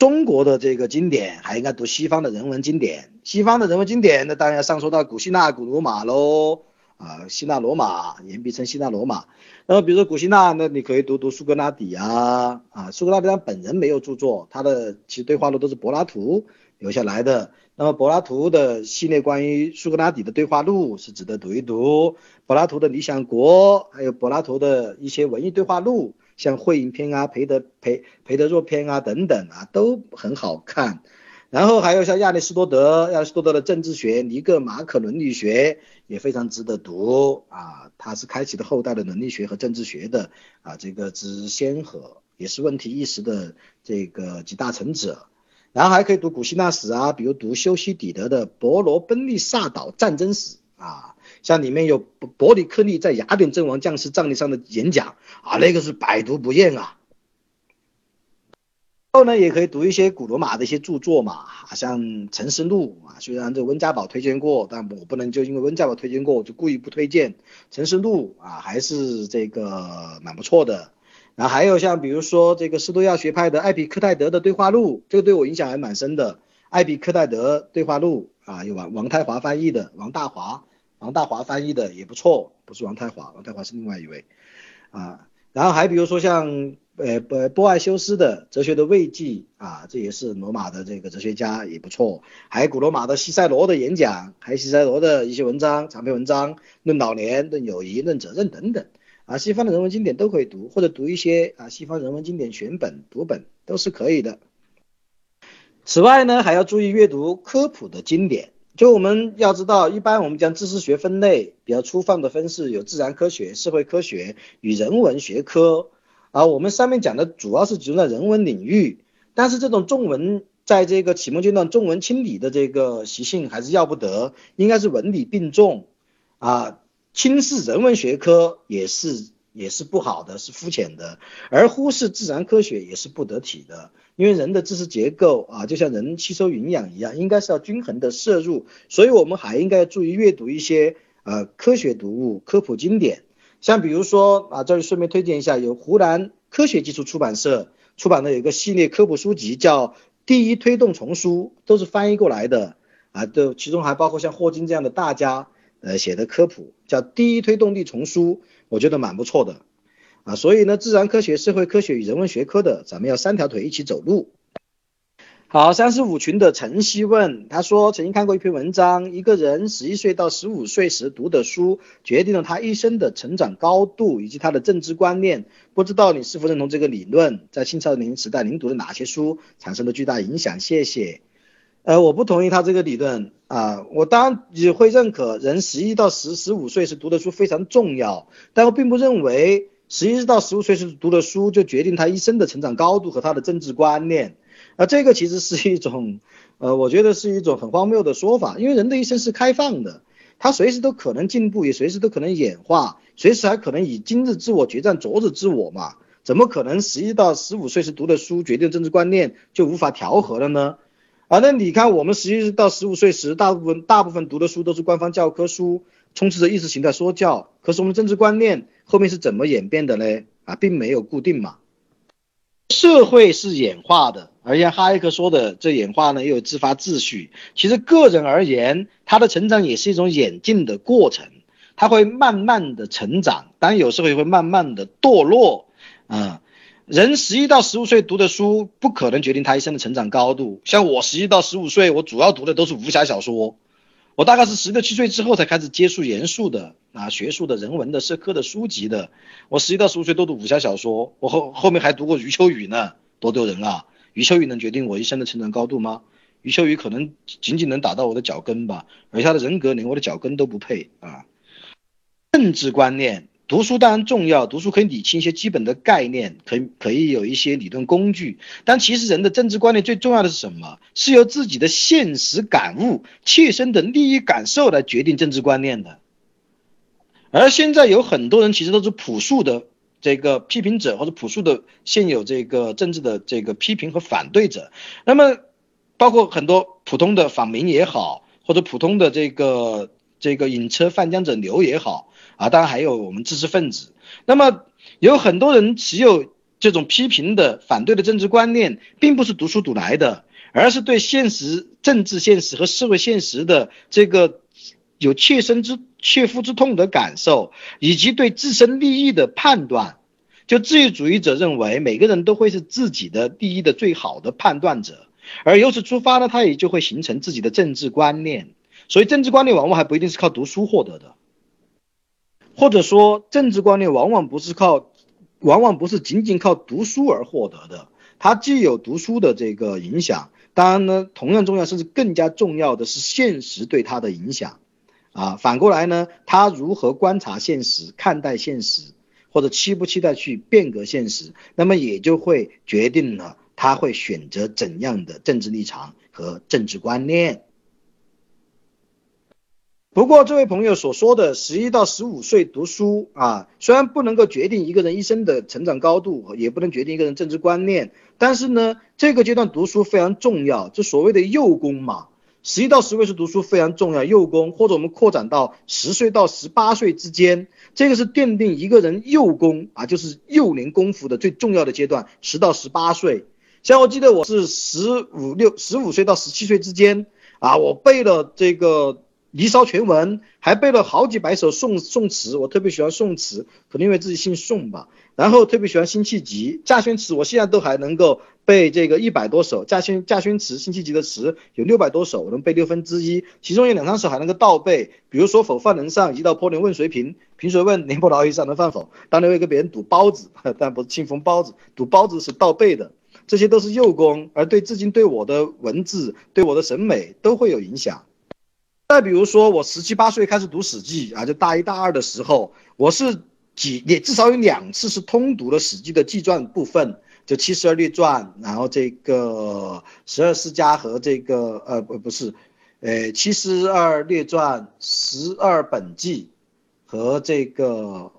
中国的这个经典还应该读西方的人文经典，西方的人文经典那当然要上说到古希腊、古罗马喽。啊，希腊罗马言必称希腊罗马。那么比如说古希腊，那你可以读读苏格拉底啊，啊，苏格拉底他本人没有著作，他的其实对话录都是柏拉图留下来的。那么柏拉图的系列关于苏格拉底的对话录是值得读一读。柏拉图的理想国，还有柏拉图的一些文艺对话录，像会影篇啊、培德培培德若篇啊等等啊，都很好看。然后还有像亚里士多德，亚里士多德的政治学，尼格马可伦理学也非常值得读啊，他是开启了后代的伦理学和政治学的啊这个之先河，也是问题意识的这个集大成者。然后还可以读古希腊史啊，比如读修昔底德的《伯罗奔尼撒岛战争史》啊，像里面有伯里克利在雅典阵亡将士葬礼上的演讲啊，那个是百读不厌啊。后呢，也可以读一些古罗马的一些著作嘛，像《陈实录》啊。虽然这温家宝推荐过，但我不能就因为温家宝推荐过，我就故意不推荐《陈实录》啊，还是这个蛮不错的。然后还有像比如说这个斯多亚学派的艾比克泰德的对话录，这个对我影响还蛮深的。艾比克泰德对话录啊，有王王太华翻译的，王大华，王大华翻译的也不错，不是王太华，王太华是另外一位啊。然后还比如说像。呃，波波爱修斯的哲学的慰藉啊，这也是罗马的这个哲学家也不错。还有古罗马的西塞罗的演讲，还有西塞罗的一些文章，长篇文章，论老年、论友谊、论责任等等啊。西方的人文经典都可以读，或者读一些啊西方人文经典选本、读本都是可以的。此外呢，还要注意阅读科普的经典。就我们要知道，一般我们将知识学分类比较粗放的分式有自然科学、社会科学与人文学科。啊，我们上面讲的主要是集中在人文领域，但是这种重文在这个启蒙阶段重文轻理的这个习性还是要不得，应该是文理并重啊，轻视人文学科也是也是不好的，是肤浅的，而忽视自然科学也是不得体的，因为人的知识结构啊，就像人吸收营养一样，应该是要均衡的摄入，所以我们还应该注意阅读一些呃科学读物、科普经典。像比如说啊，这里顺便推荐一下，有湖南科学技术出版社出版的有一个系列科普书籍，叫《第一推动丛书》，都是翻译过来的。啊，都其中还包括像霍金这样的大家呃写的科普，叫《第一推动力丛书》，我觉得蛮不错的啊。所以呢，自然科学、社会科学与人文学科的，咱们要三条腿一起走路。好，三十五群的晨曦问，他说曾经看过一篇文章，一个人十一岁到十五岁时读的书，决定了他一生的成长高度以及他的政治观念。不知道你是否认同这个理论？在青少年时代，您读的哪些书产生了巨大影响？谢谢。呃，我不同意他这个理论啊，我当然也会认可人十一到十十五岁时读的书非常重要，但我并不认为十一到十五岁时读的书就决定他一生的成长高度和他的政治观念。啊，这个其实是一种，呃，我觉得是一种很荒谬的说法，因为人的一生是开放的，他随时都可能进步，也随时都可能演化，随时还可能以今日自我决战昨日自我嘛，怎么可能十一到十五岁时读的书决定政治观念就无法调和了呢？啊，那你看我们十一到十五岁时，大部分大部分读的书都是官方教科书，充斥着意识形态说教，可是我们政治观念后面是怎么演变的呢？啊，并没有固定嘛。社会是演化的，而像哈耶克说的，这演化呢又有自发秩序。其实个人而言，他的成长也是一种演进的过程，他会慢慢的成长，当然有时候也会慢慢的堕落。啊，人十一到十五岁读的书，不可能决定他一生的成长高度。像我十一到十五岁，我主要读的都是武侠小说。我大概是十六七岁之后才开始接触严肃的啊学术的人文的社科的书籍的。我十一到十五岁都读武侠小说，我后后面还读过余秋雨呢，多丢人啊！余秋雨能决定我一生的成长高度吗？余秋雨可能仅仅能打到我的脚跟吧，而他的人格连我的脚跟都不配啊！政治观念。读书当然重要，读书可以理清一些基本的概念，可以可以有一些理论工具。但其实人的政治观念最重要的是什么？是由自己的现实感悟、切身的利益感受来决定政治观念的。而现在有很多人其实都是朴素的这个批评者，或者朴素的现有这个政治的这个批评和反对者。那么包括很多普通的访民也好，或者普通的这个这个引车泛江者流也好。啊，当然还有我们知识分子。那么有很多人持有这种批评的、反对的政治观念，并不是读书读来的，而是对现实、政治现实和社会现实的这个有切身之切肤之痛的感受，以及对自身利益的判断。就自由主义者认为，每个人都会是自己的利益的最好的判断者，而由此出发呢，他也就会形成自己的政治观念。所以，政治观念往往还不一定是靠读书获得的。或者说，政治观念往往不是靠，往往不是仅仅靠读书而获得的。它既有读书的这个影响，当然呢，同样重要甚至更加重要的是现实对它的影响。啊，反过来呢，他如何观察现实、看待现实，或者期不期待去变革现实，那么也就会决定了他会选择怎样的政治立场和政治观念。不过，这位朋友所说的十一到十五岁读书啊，虽然不能够决定一个人一生的成长高度，也不能决定一个人政治观念，但是呢，这个阶段读书非常重要。这所谓的幼功嘛，十一到十五岁读书非常重要。幼功，或者我们扩展到十岁到十八岁之间，这个是奠定一个人幼功啊，就是幼年功夫的最重要的阶段。十到十八岁，像我记得我是十五六十五岁到十七岁之间啊，我背了这个。《离骚全文》还背了好几百首宋宋词，我特别喜欢宋词，可能因为自己姓宋吧。然后特别喜欢辛弃疾、稼轩词，我现在都还能够背这个一百多首稼轩稼轩词。辛弃疾的词有六百多首，我能背六分之一，其中有两三首还能够倒背。比如说“否饭能上，一道坡连问谁平？平谁问，廉颇老矣上能饭否？”当年会跟别人赌包子，但不是庆丰包子，赌包子是倒背的。这些都是幼功，而对至今对我的文字、对我的审美都会有影响。再比如说，我十七八岁开始读《史记》啊，就大一、大二的时候，我是几也至少有两次是通读了《史记》的纪传部分，就七十二列传，然后这个十二世家和这个呃不不是，呃七十二列传、十二本纪和这个。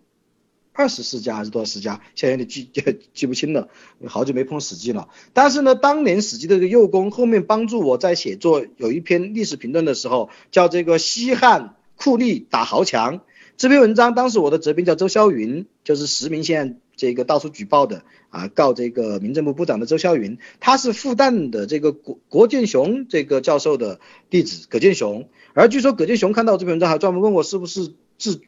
二十世家还是多少世家？现在有点记 记不清了，好久没碰《史记》了。但是呢，当年《史记》的这个幼工，后面帮助我在写作有一篇历史评论的时候，叫这个西汉酷吏打豪强。这篇文章当时我的责编叫周霄云，就是实名现这个到处举报的啊，告这个民政部部长的周霄云，他是复旦的这个国国建雄这个教授的弟子葛建雄，而据说葛建雄看到这篇文章还专门问我是不是自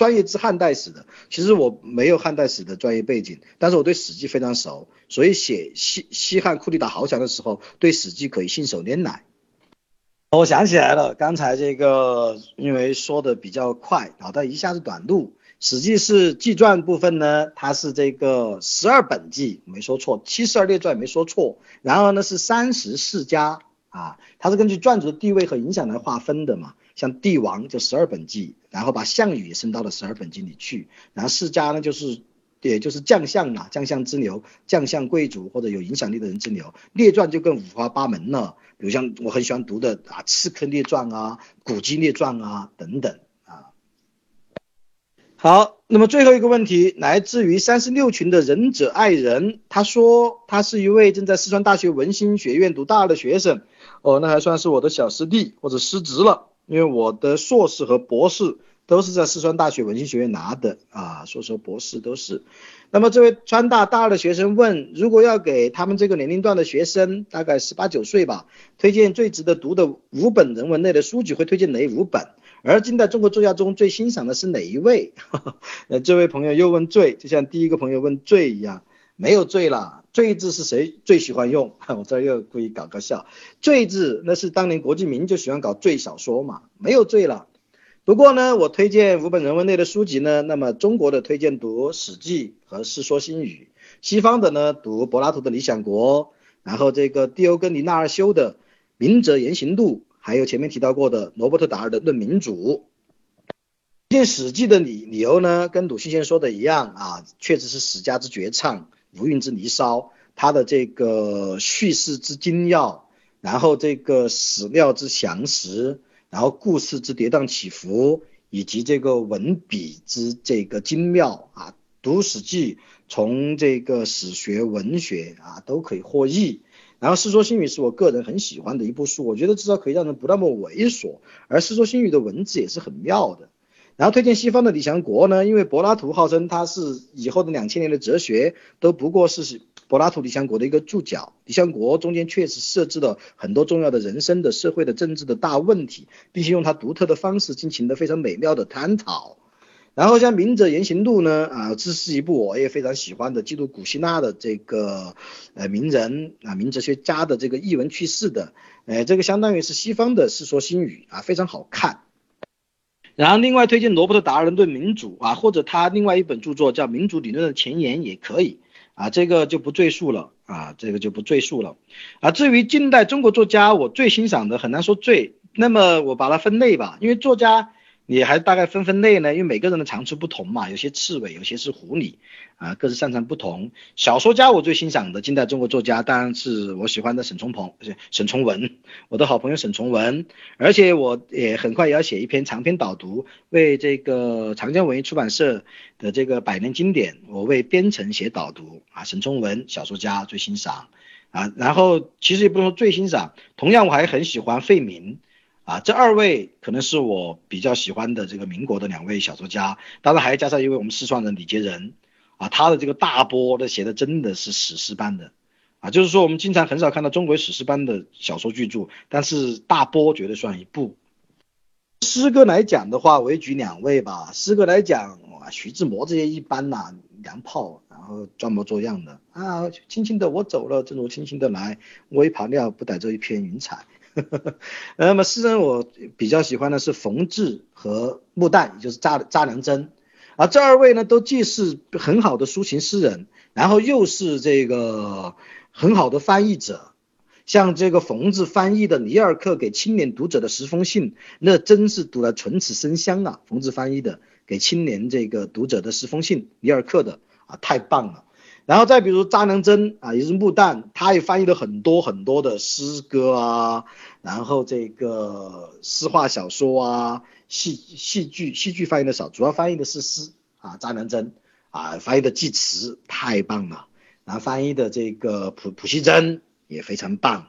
专业之汉代史的，其实我没有汉代史的专业背景，但是我对史记非常熟，所以写西西汉库里打豪强的时候，对史记可以信手拈来。我想起来了，刚才这个因为说的比较快，脑袋一下子短路。史记是纪传部分呢，它是这个十二本纪，没说错，七十二列传没说错。然后呢是三十世家啊，它是根据传主的地位和影响来划分的嘛。像帝王就十二本纪，然后把项羽也升到了十二本纪里去。然后世家呢就是。也就是将相嘛，将相之流，将相贵族或者有影响力的人之流。列传就更五花八门了，比如像我很喜欢读的啊，《刺客列传》啊，《古今列传》啊等等啊。好，那么最后一个问题来自于三十六群的忍者爱人，他说他是一位正在四川大学文心学院读大二的学生，哦，那还算是我的小师弟或者师侄了，因为我的硕士和博士。都是在四川大学文心学院拿的啊，硕士博士都是。那么这位川大大二的学生问，如果要给他们这个年龄段的学生，大概十八九岁吧，推荐最值得读的五本人文类的书籍，会推荐哪五本？而近代中国作家中最欣赏的是哪一位？呃，这位朋友又问最，就像第一个朋友问最一样，没有罪了，罪字是谁最喜欢用？我这又故意搞个笑，罪字那是当年国际名就喜欢搞罪小说嘛，没有罪了。不过呢，我推荐五本人文类的书籍呢。那么中国的推荐读《史记》和《世说新语》，西方的呢读柏拉图的《理想国》，然后这个蒂欧根尼纳尔修的《明哲言行录》，还有前面提到过的罗伯特达尔的《论民主》。推荐《史记》的理理由呢，跟鲁迅先生说的一样啊，确实是史家之绝唱，无韵之离骚，他的这个叙事之精要，然后这个史料之详实。然后故事之跌宕起伏，以及这个文笔之这个精妙啊，读史记从这个史学文学啊都可以获益。然后《世说新语》是我个人很喜欢的一部书，我觉得至少可以让人不那么猥琐，而《世说新语》的文字也是很妙的。然后推荐西方的《理想国》呢，因为柏拉图号称他是以后的两千年的哲学都不过是。柏拉图《理想国》的一个注脚，《理想国》中间确实设置了很多重要的人生的、社会的、政治的大问题，并且用他独特的方式进行了非常美妙的探讨。然后像《明哲言行录》呢，啊，这是一部我也非常喜欢的，记录古希腊的这个呃名人啊、名哲学家的这个译文趣事的，呃，这个相当于是西方的《世说新语》啊，非常好看。然后另外推荐罗伯特·达尔顿民主啊，或者他另外一本著作叫《民主理论的前沿》也可以。啊，这个就不赘述了啊，这个就不赘述了。啊，至于近代中国作家，我最欣赏的很难说最，那么我把它分类吧，因为作家。你还大概分分类呢，因为每个人的长处不同嘛，有些刺猬，有些是狐狸，啊，各自擅长不同。小说家我最欣赏的近代中国作家当然是我喜欢的沈从鹏，沈从文，我的好朋友沈从文，而且我也很快也要写一篇长篇导读，为这个长江文艺出版社的这个百年经典，我为编程写导读啊，沈从文小说家最欣赏啊，然后其实也不能说最欣赏，同样我还很喜欢费明。啊，这二位可能是我比较喜欢的这个民国的两位小说家，当然还要加上一位我们四川人李杰仁，啊，他的这个大波的写的真的是史诗般的，啊，就是说我们经常很少看到中国史诗般的小说巨著，但是大波绝对算一部。诗歌来讲的话，我也举两位吧。诗歌来讲，徐志摩这些一般呐，娘炮，然后装模作样的啊，轻轻的我走了，正如轻轻的来，我一跑尿不带走一片云彩。呵 呵那么诗人我比较喜欢的是冯至和穆旦，也就是扎扎良铮，啊，这二位呢都既是很好的抒情诗人，然后又是这个很好的翻译者。像这个冯至翻译的尼尔克给青年读者的十封信，那真是读了唇齿生香啊！冯至翻译的给青年这个读者的十封信，尼尔克的啊，太棒了。然后再比如扎良真啊，也是穆旦，他也翻译了很多很多的诗歌啊，然后这个诗画小说啊，戏戏剧戏剧翻译的少，主要翻译的是诗啊。扎良真啊，翻译的济慈太棒了，然后翻译的这个普普希真也非常棒。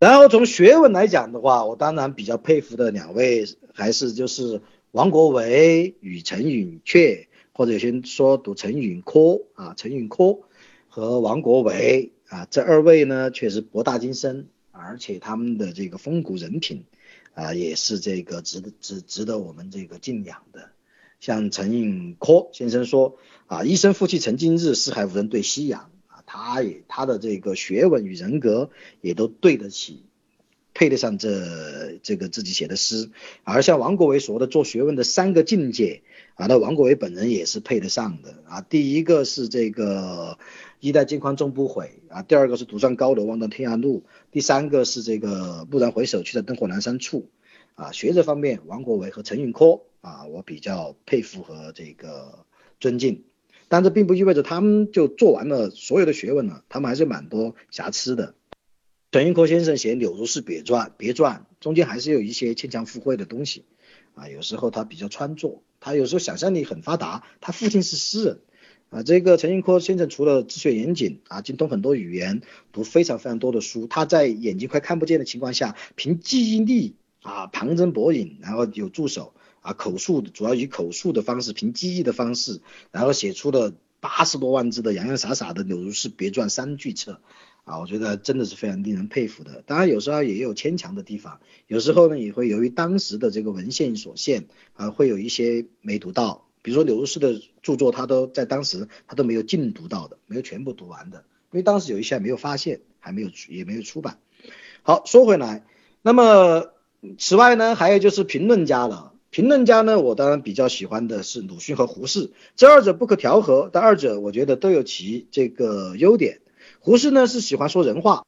然后从学问来讲的话，我当然比较佩服的两位还是就是王国维与陈寅恪。或者有些人说读陈允科啊，陈允科和王国维啊，这二位呢确实博大精深，而且他们的这个风骨人品啊，也是这个值得值值得我们这个敬仰的。像陈允科先生说啊，一生负气成今日，四海无人对夕阳啊，他也他的这个学问与人格也都对得起。配得上这这个自己写的诗，而像王国维说的做学问的三个境界啊，那王国维本人也是配得上的啊。第一个是这个衣带渐宽终不悔啊，第二个是独上高楼望断天涯路，第三个是这个蓦然回首，却在灯火阑珊处啊。学者方面，王国维和陈寅恪啊，我比较佩服和这个尊敬，但这并不意味着他们就做完了所有的学问了，他们还是蛮多瑕疵的。陈寅恪先生写《柳如是别传》，别传中间还是有一些牵强附会的东西啊，有时候他比较穿作，他有时候想象力很发达。他父亲是诗人啊，这个陈寅恪先生除了自学严谨啊，精通很多语言，读非常非常多的书。他在眼睛快看不见的情况下，凭记忆力啊，旁征博引，然后有助手啊，口述主要以口述的方式，凭记忆的方式，然后写出了八十多万字的洋洋洒洒的《柳如是别传》三巨册。啊，我觉得真的是非常令人佩服的。当然，有时候也有牵强的地方，有时候呢也会由于当时的这个文献所限啊，会有一些没读到。比如说柳如是的著作，他都在当时他都没有尽读到的，没有全部读完的，因为当时有一些还没有发现，还没有也没有出版。好，说回来，那么此外呢，还有就是评论家了。评论家呢，我当然比较喜欢的是鲁迅和胡适，这二者不可调和，但二者我觉得都有其这个优点。胡适呢是喜欢说人话，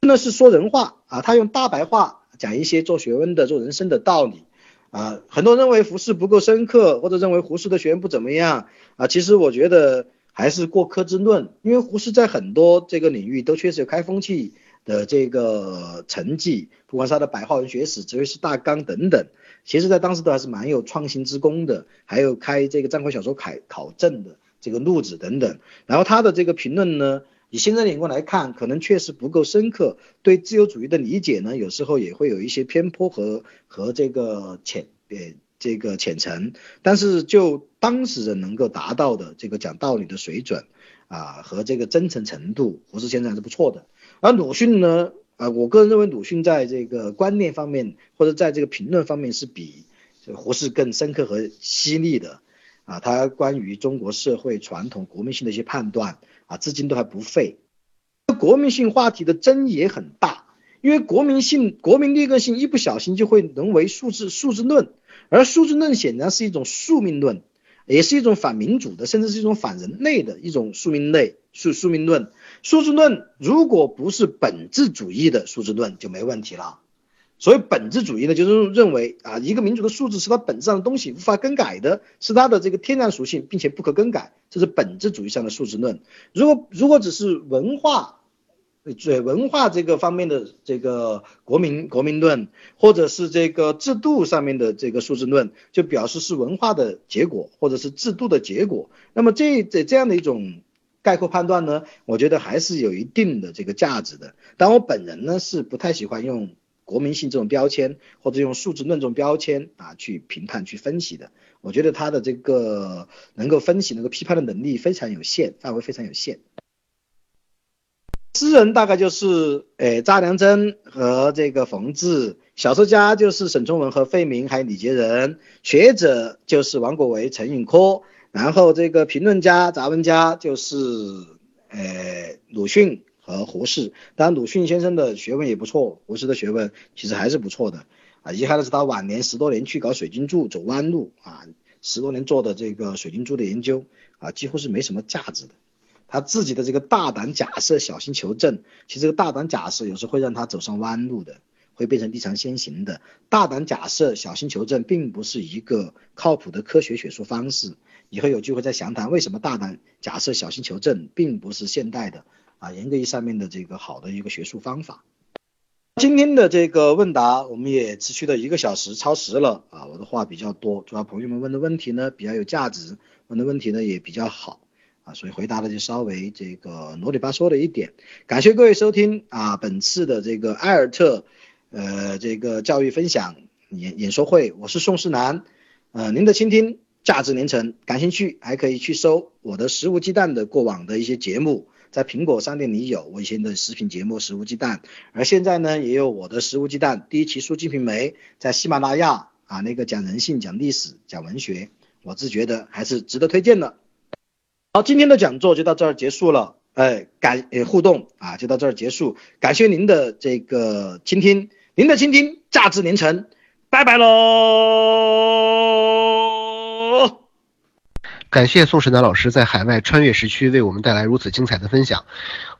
那是说人话啊，他用大白话讲一些做学问的、做人生的道理啊。很多认为胡适不够深刻，或者认为胡适的学问不怎么样啊。其实我觉得还是过科之论，因为胡适在很多这个领域都确实有开风气的这个成绩，不管是他的白话文学史、哲学史大纲等等，其实在当时都还是蛮有创新之功的，还有开这个章回小说考考证的这个路子等等。然后他的这个评论呢？以现在的眼光来看，可能确实不够深刻。对自由主义的理解呢，有时候也会有一些偏颇和和这个浅呃这个浅层。但是就当事人能够达到的这个讲道理的水准啊和这个真诚程度，胡适先生还是不错的。而鲁迅呢，啊，我个人认为鲁迅在这个观念方面或者在这个评论方面是比胡适更深刻和犀利的啊。他关于中国社会传统国民性的一些判断。啊，至今都还不废。国民性话题的争议也很大，因为国民性、国民劣根性一不小心就会沦为数字数字论，而数字论显然是一种宿命论，也是一种反民主的，甚至是一种反人类的一种宿命类宿宿命论。数字论如果不是本质主义的数字论就没问题了。所谓本质主义呢，就是认为啊，一个民族的素质是它本质上的东西，无法更改的，是它的这个天然属性，并且不可更改，这是本质主义上的素质论。如果如果只是文化，对文化这个方面的这个国民国民论，或者是这个制度上面的这个素质论，就表示是文化的结果，或者是制度的结果。那么这这这样的一种概括判断呢，我觉得还是有一定的这个价值的。但我本人呢是不太喜欢用。国民性这种标签，或者用数字论这种标签啊，去评判、去分析的，我觉得他的这个能够分析、能够批判的能力非常有限，范围非常有限。诗人大概就是诶查良铮和这个冯至，小说家就是沈从文和费明，还有李杰仁，学者就是王国维、陈寅恪，然后这个评论家、杂文家就是诶鲁迅。和胡适，当然鲁迅先生的学问也不错，胡适的学问其实还是不错的啊。遗憾的是他晚年十多年去搞水晶柱，走弯路啊，十多年做的这个水晶珠的研究啊，几乎是没什么价值的。他自己的这个大胆假设，小心求证，其实这个大胆假设有时会让他走上弯路的，会变成立场先行的。大胆假设，小心求证，并不是一个靠谱的科学学术方式。以后有机会再详谈为什么大胆假设，小心求证，并不是现代的。啊，严格意义上面的这个好的一个学术方法。今天的这个问答，我们也持续了一个小时，超时了啊。我的话比较多，主要朋友们问的问题呢比较有价值，问的问题呢也比较好啊，所以回答的就稍微这个啰里吧嗦了一点。感谢各位收听啊，本次的这个艾尔特呃这个教育分享演演说会，我是宋世南，呃您的倾听。价值连城。感兴趣还可以去搜我的食物鸡蛋的过往的一些节目，在苹果商店里有我以前的食品节目《食物鸡蛋》，而现在呢也有我的《食物鸡蛋》第一期书《金瓶梅》在喜马拉雅啊那个讲人性、讲历史、讲文学，我自觉得还是值得推荐的。好，今天的讲座就到这儿结束了。哎，感呃互动啊，就到这儿结束。感谢您的这个倾听，您的倾听价值连城，拜拜喽！感谢宋世南老师在海外穿越时区为我们带来如此精彩的分享。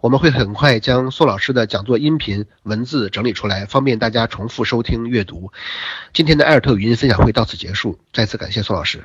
我们会很快将宋老师的讲座音频文字整理出来，方便大家重复收听阅读。今天的艾尔特语音分享会到此结束，再次感谢宋老师。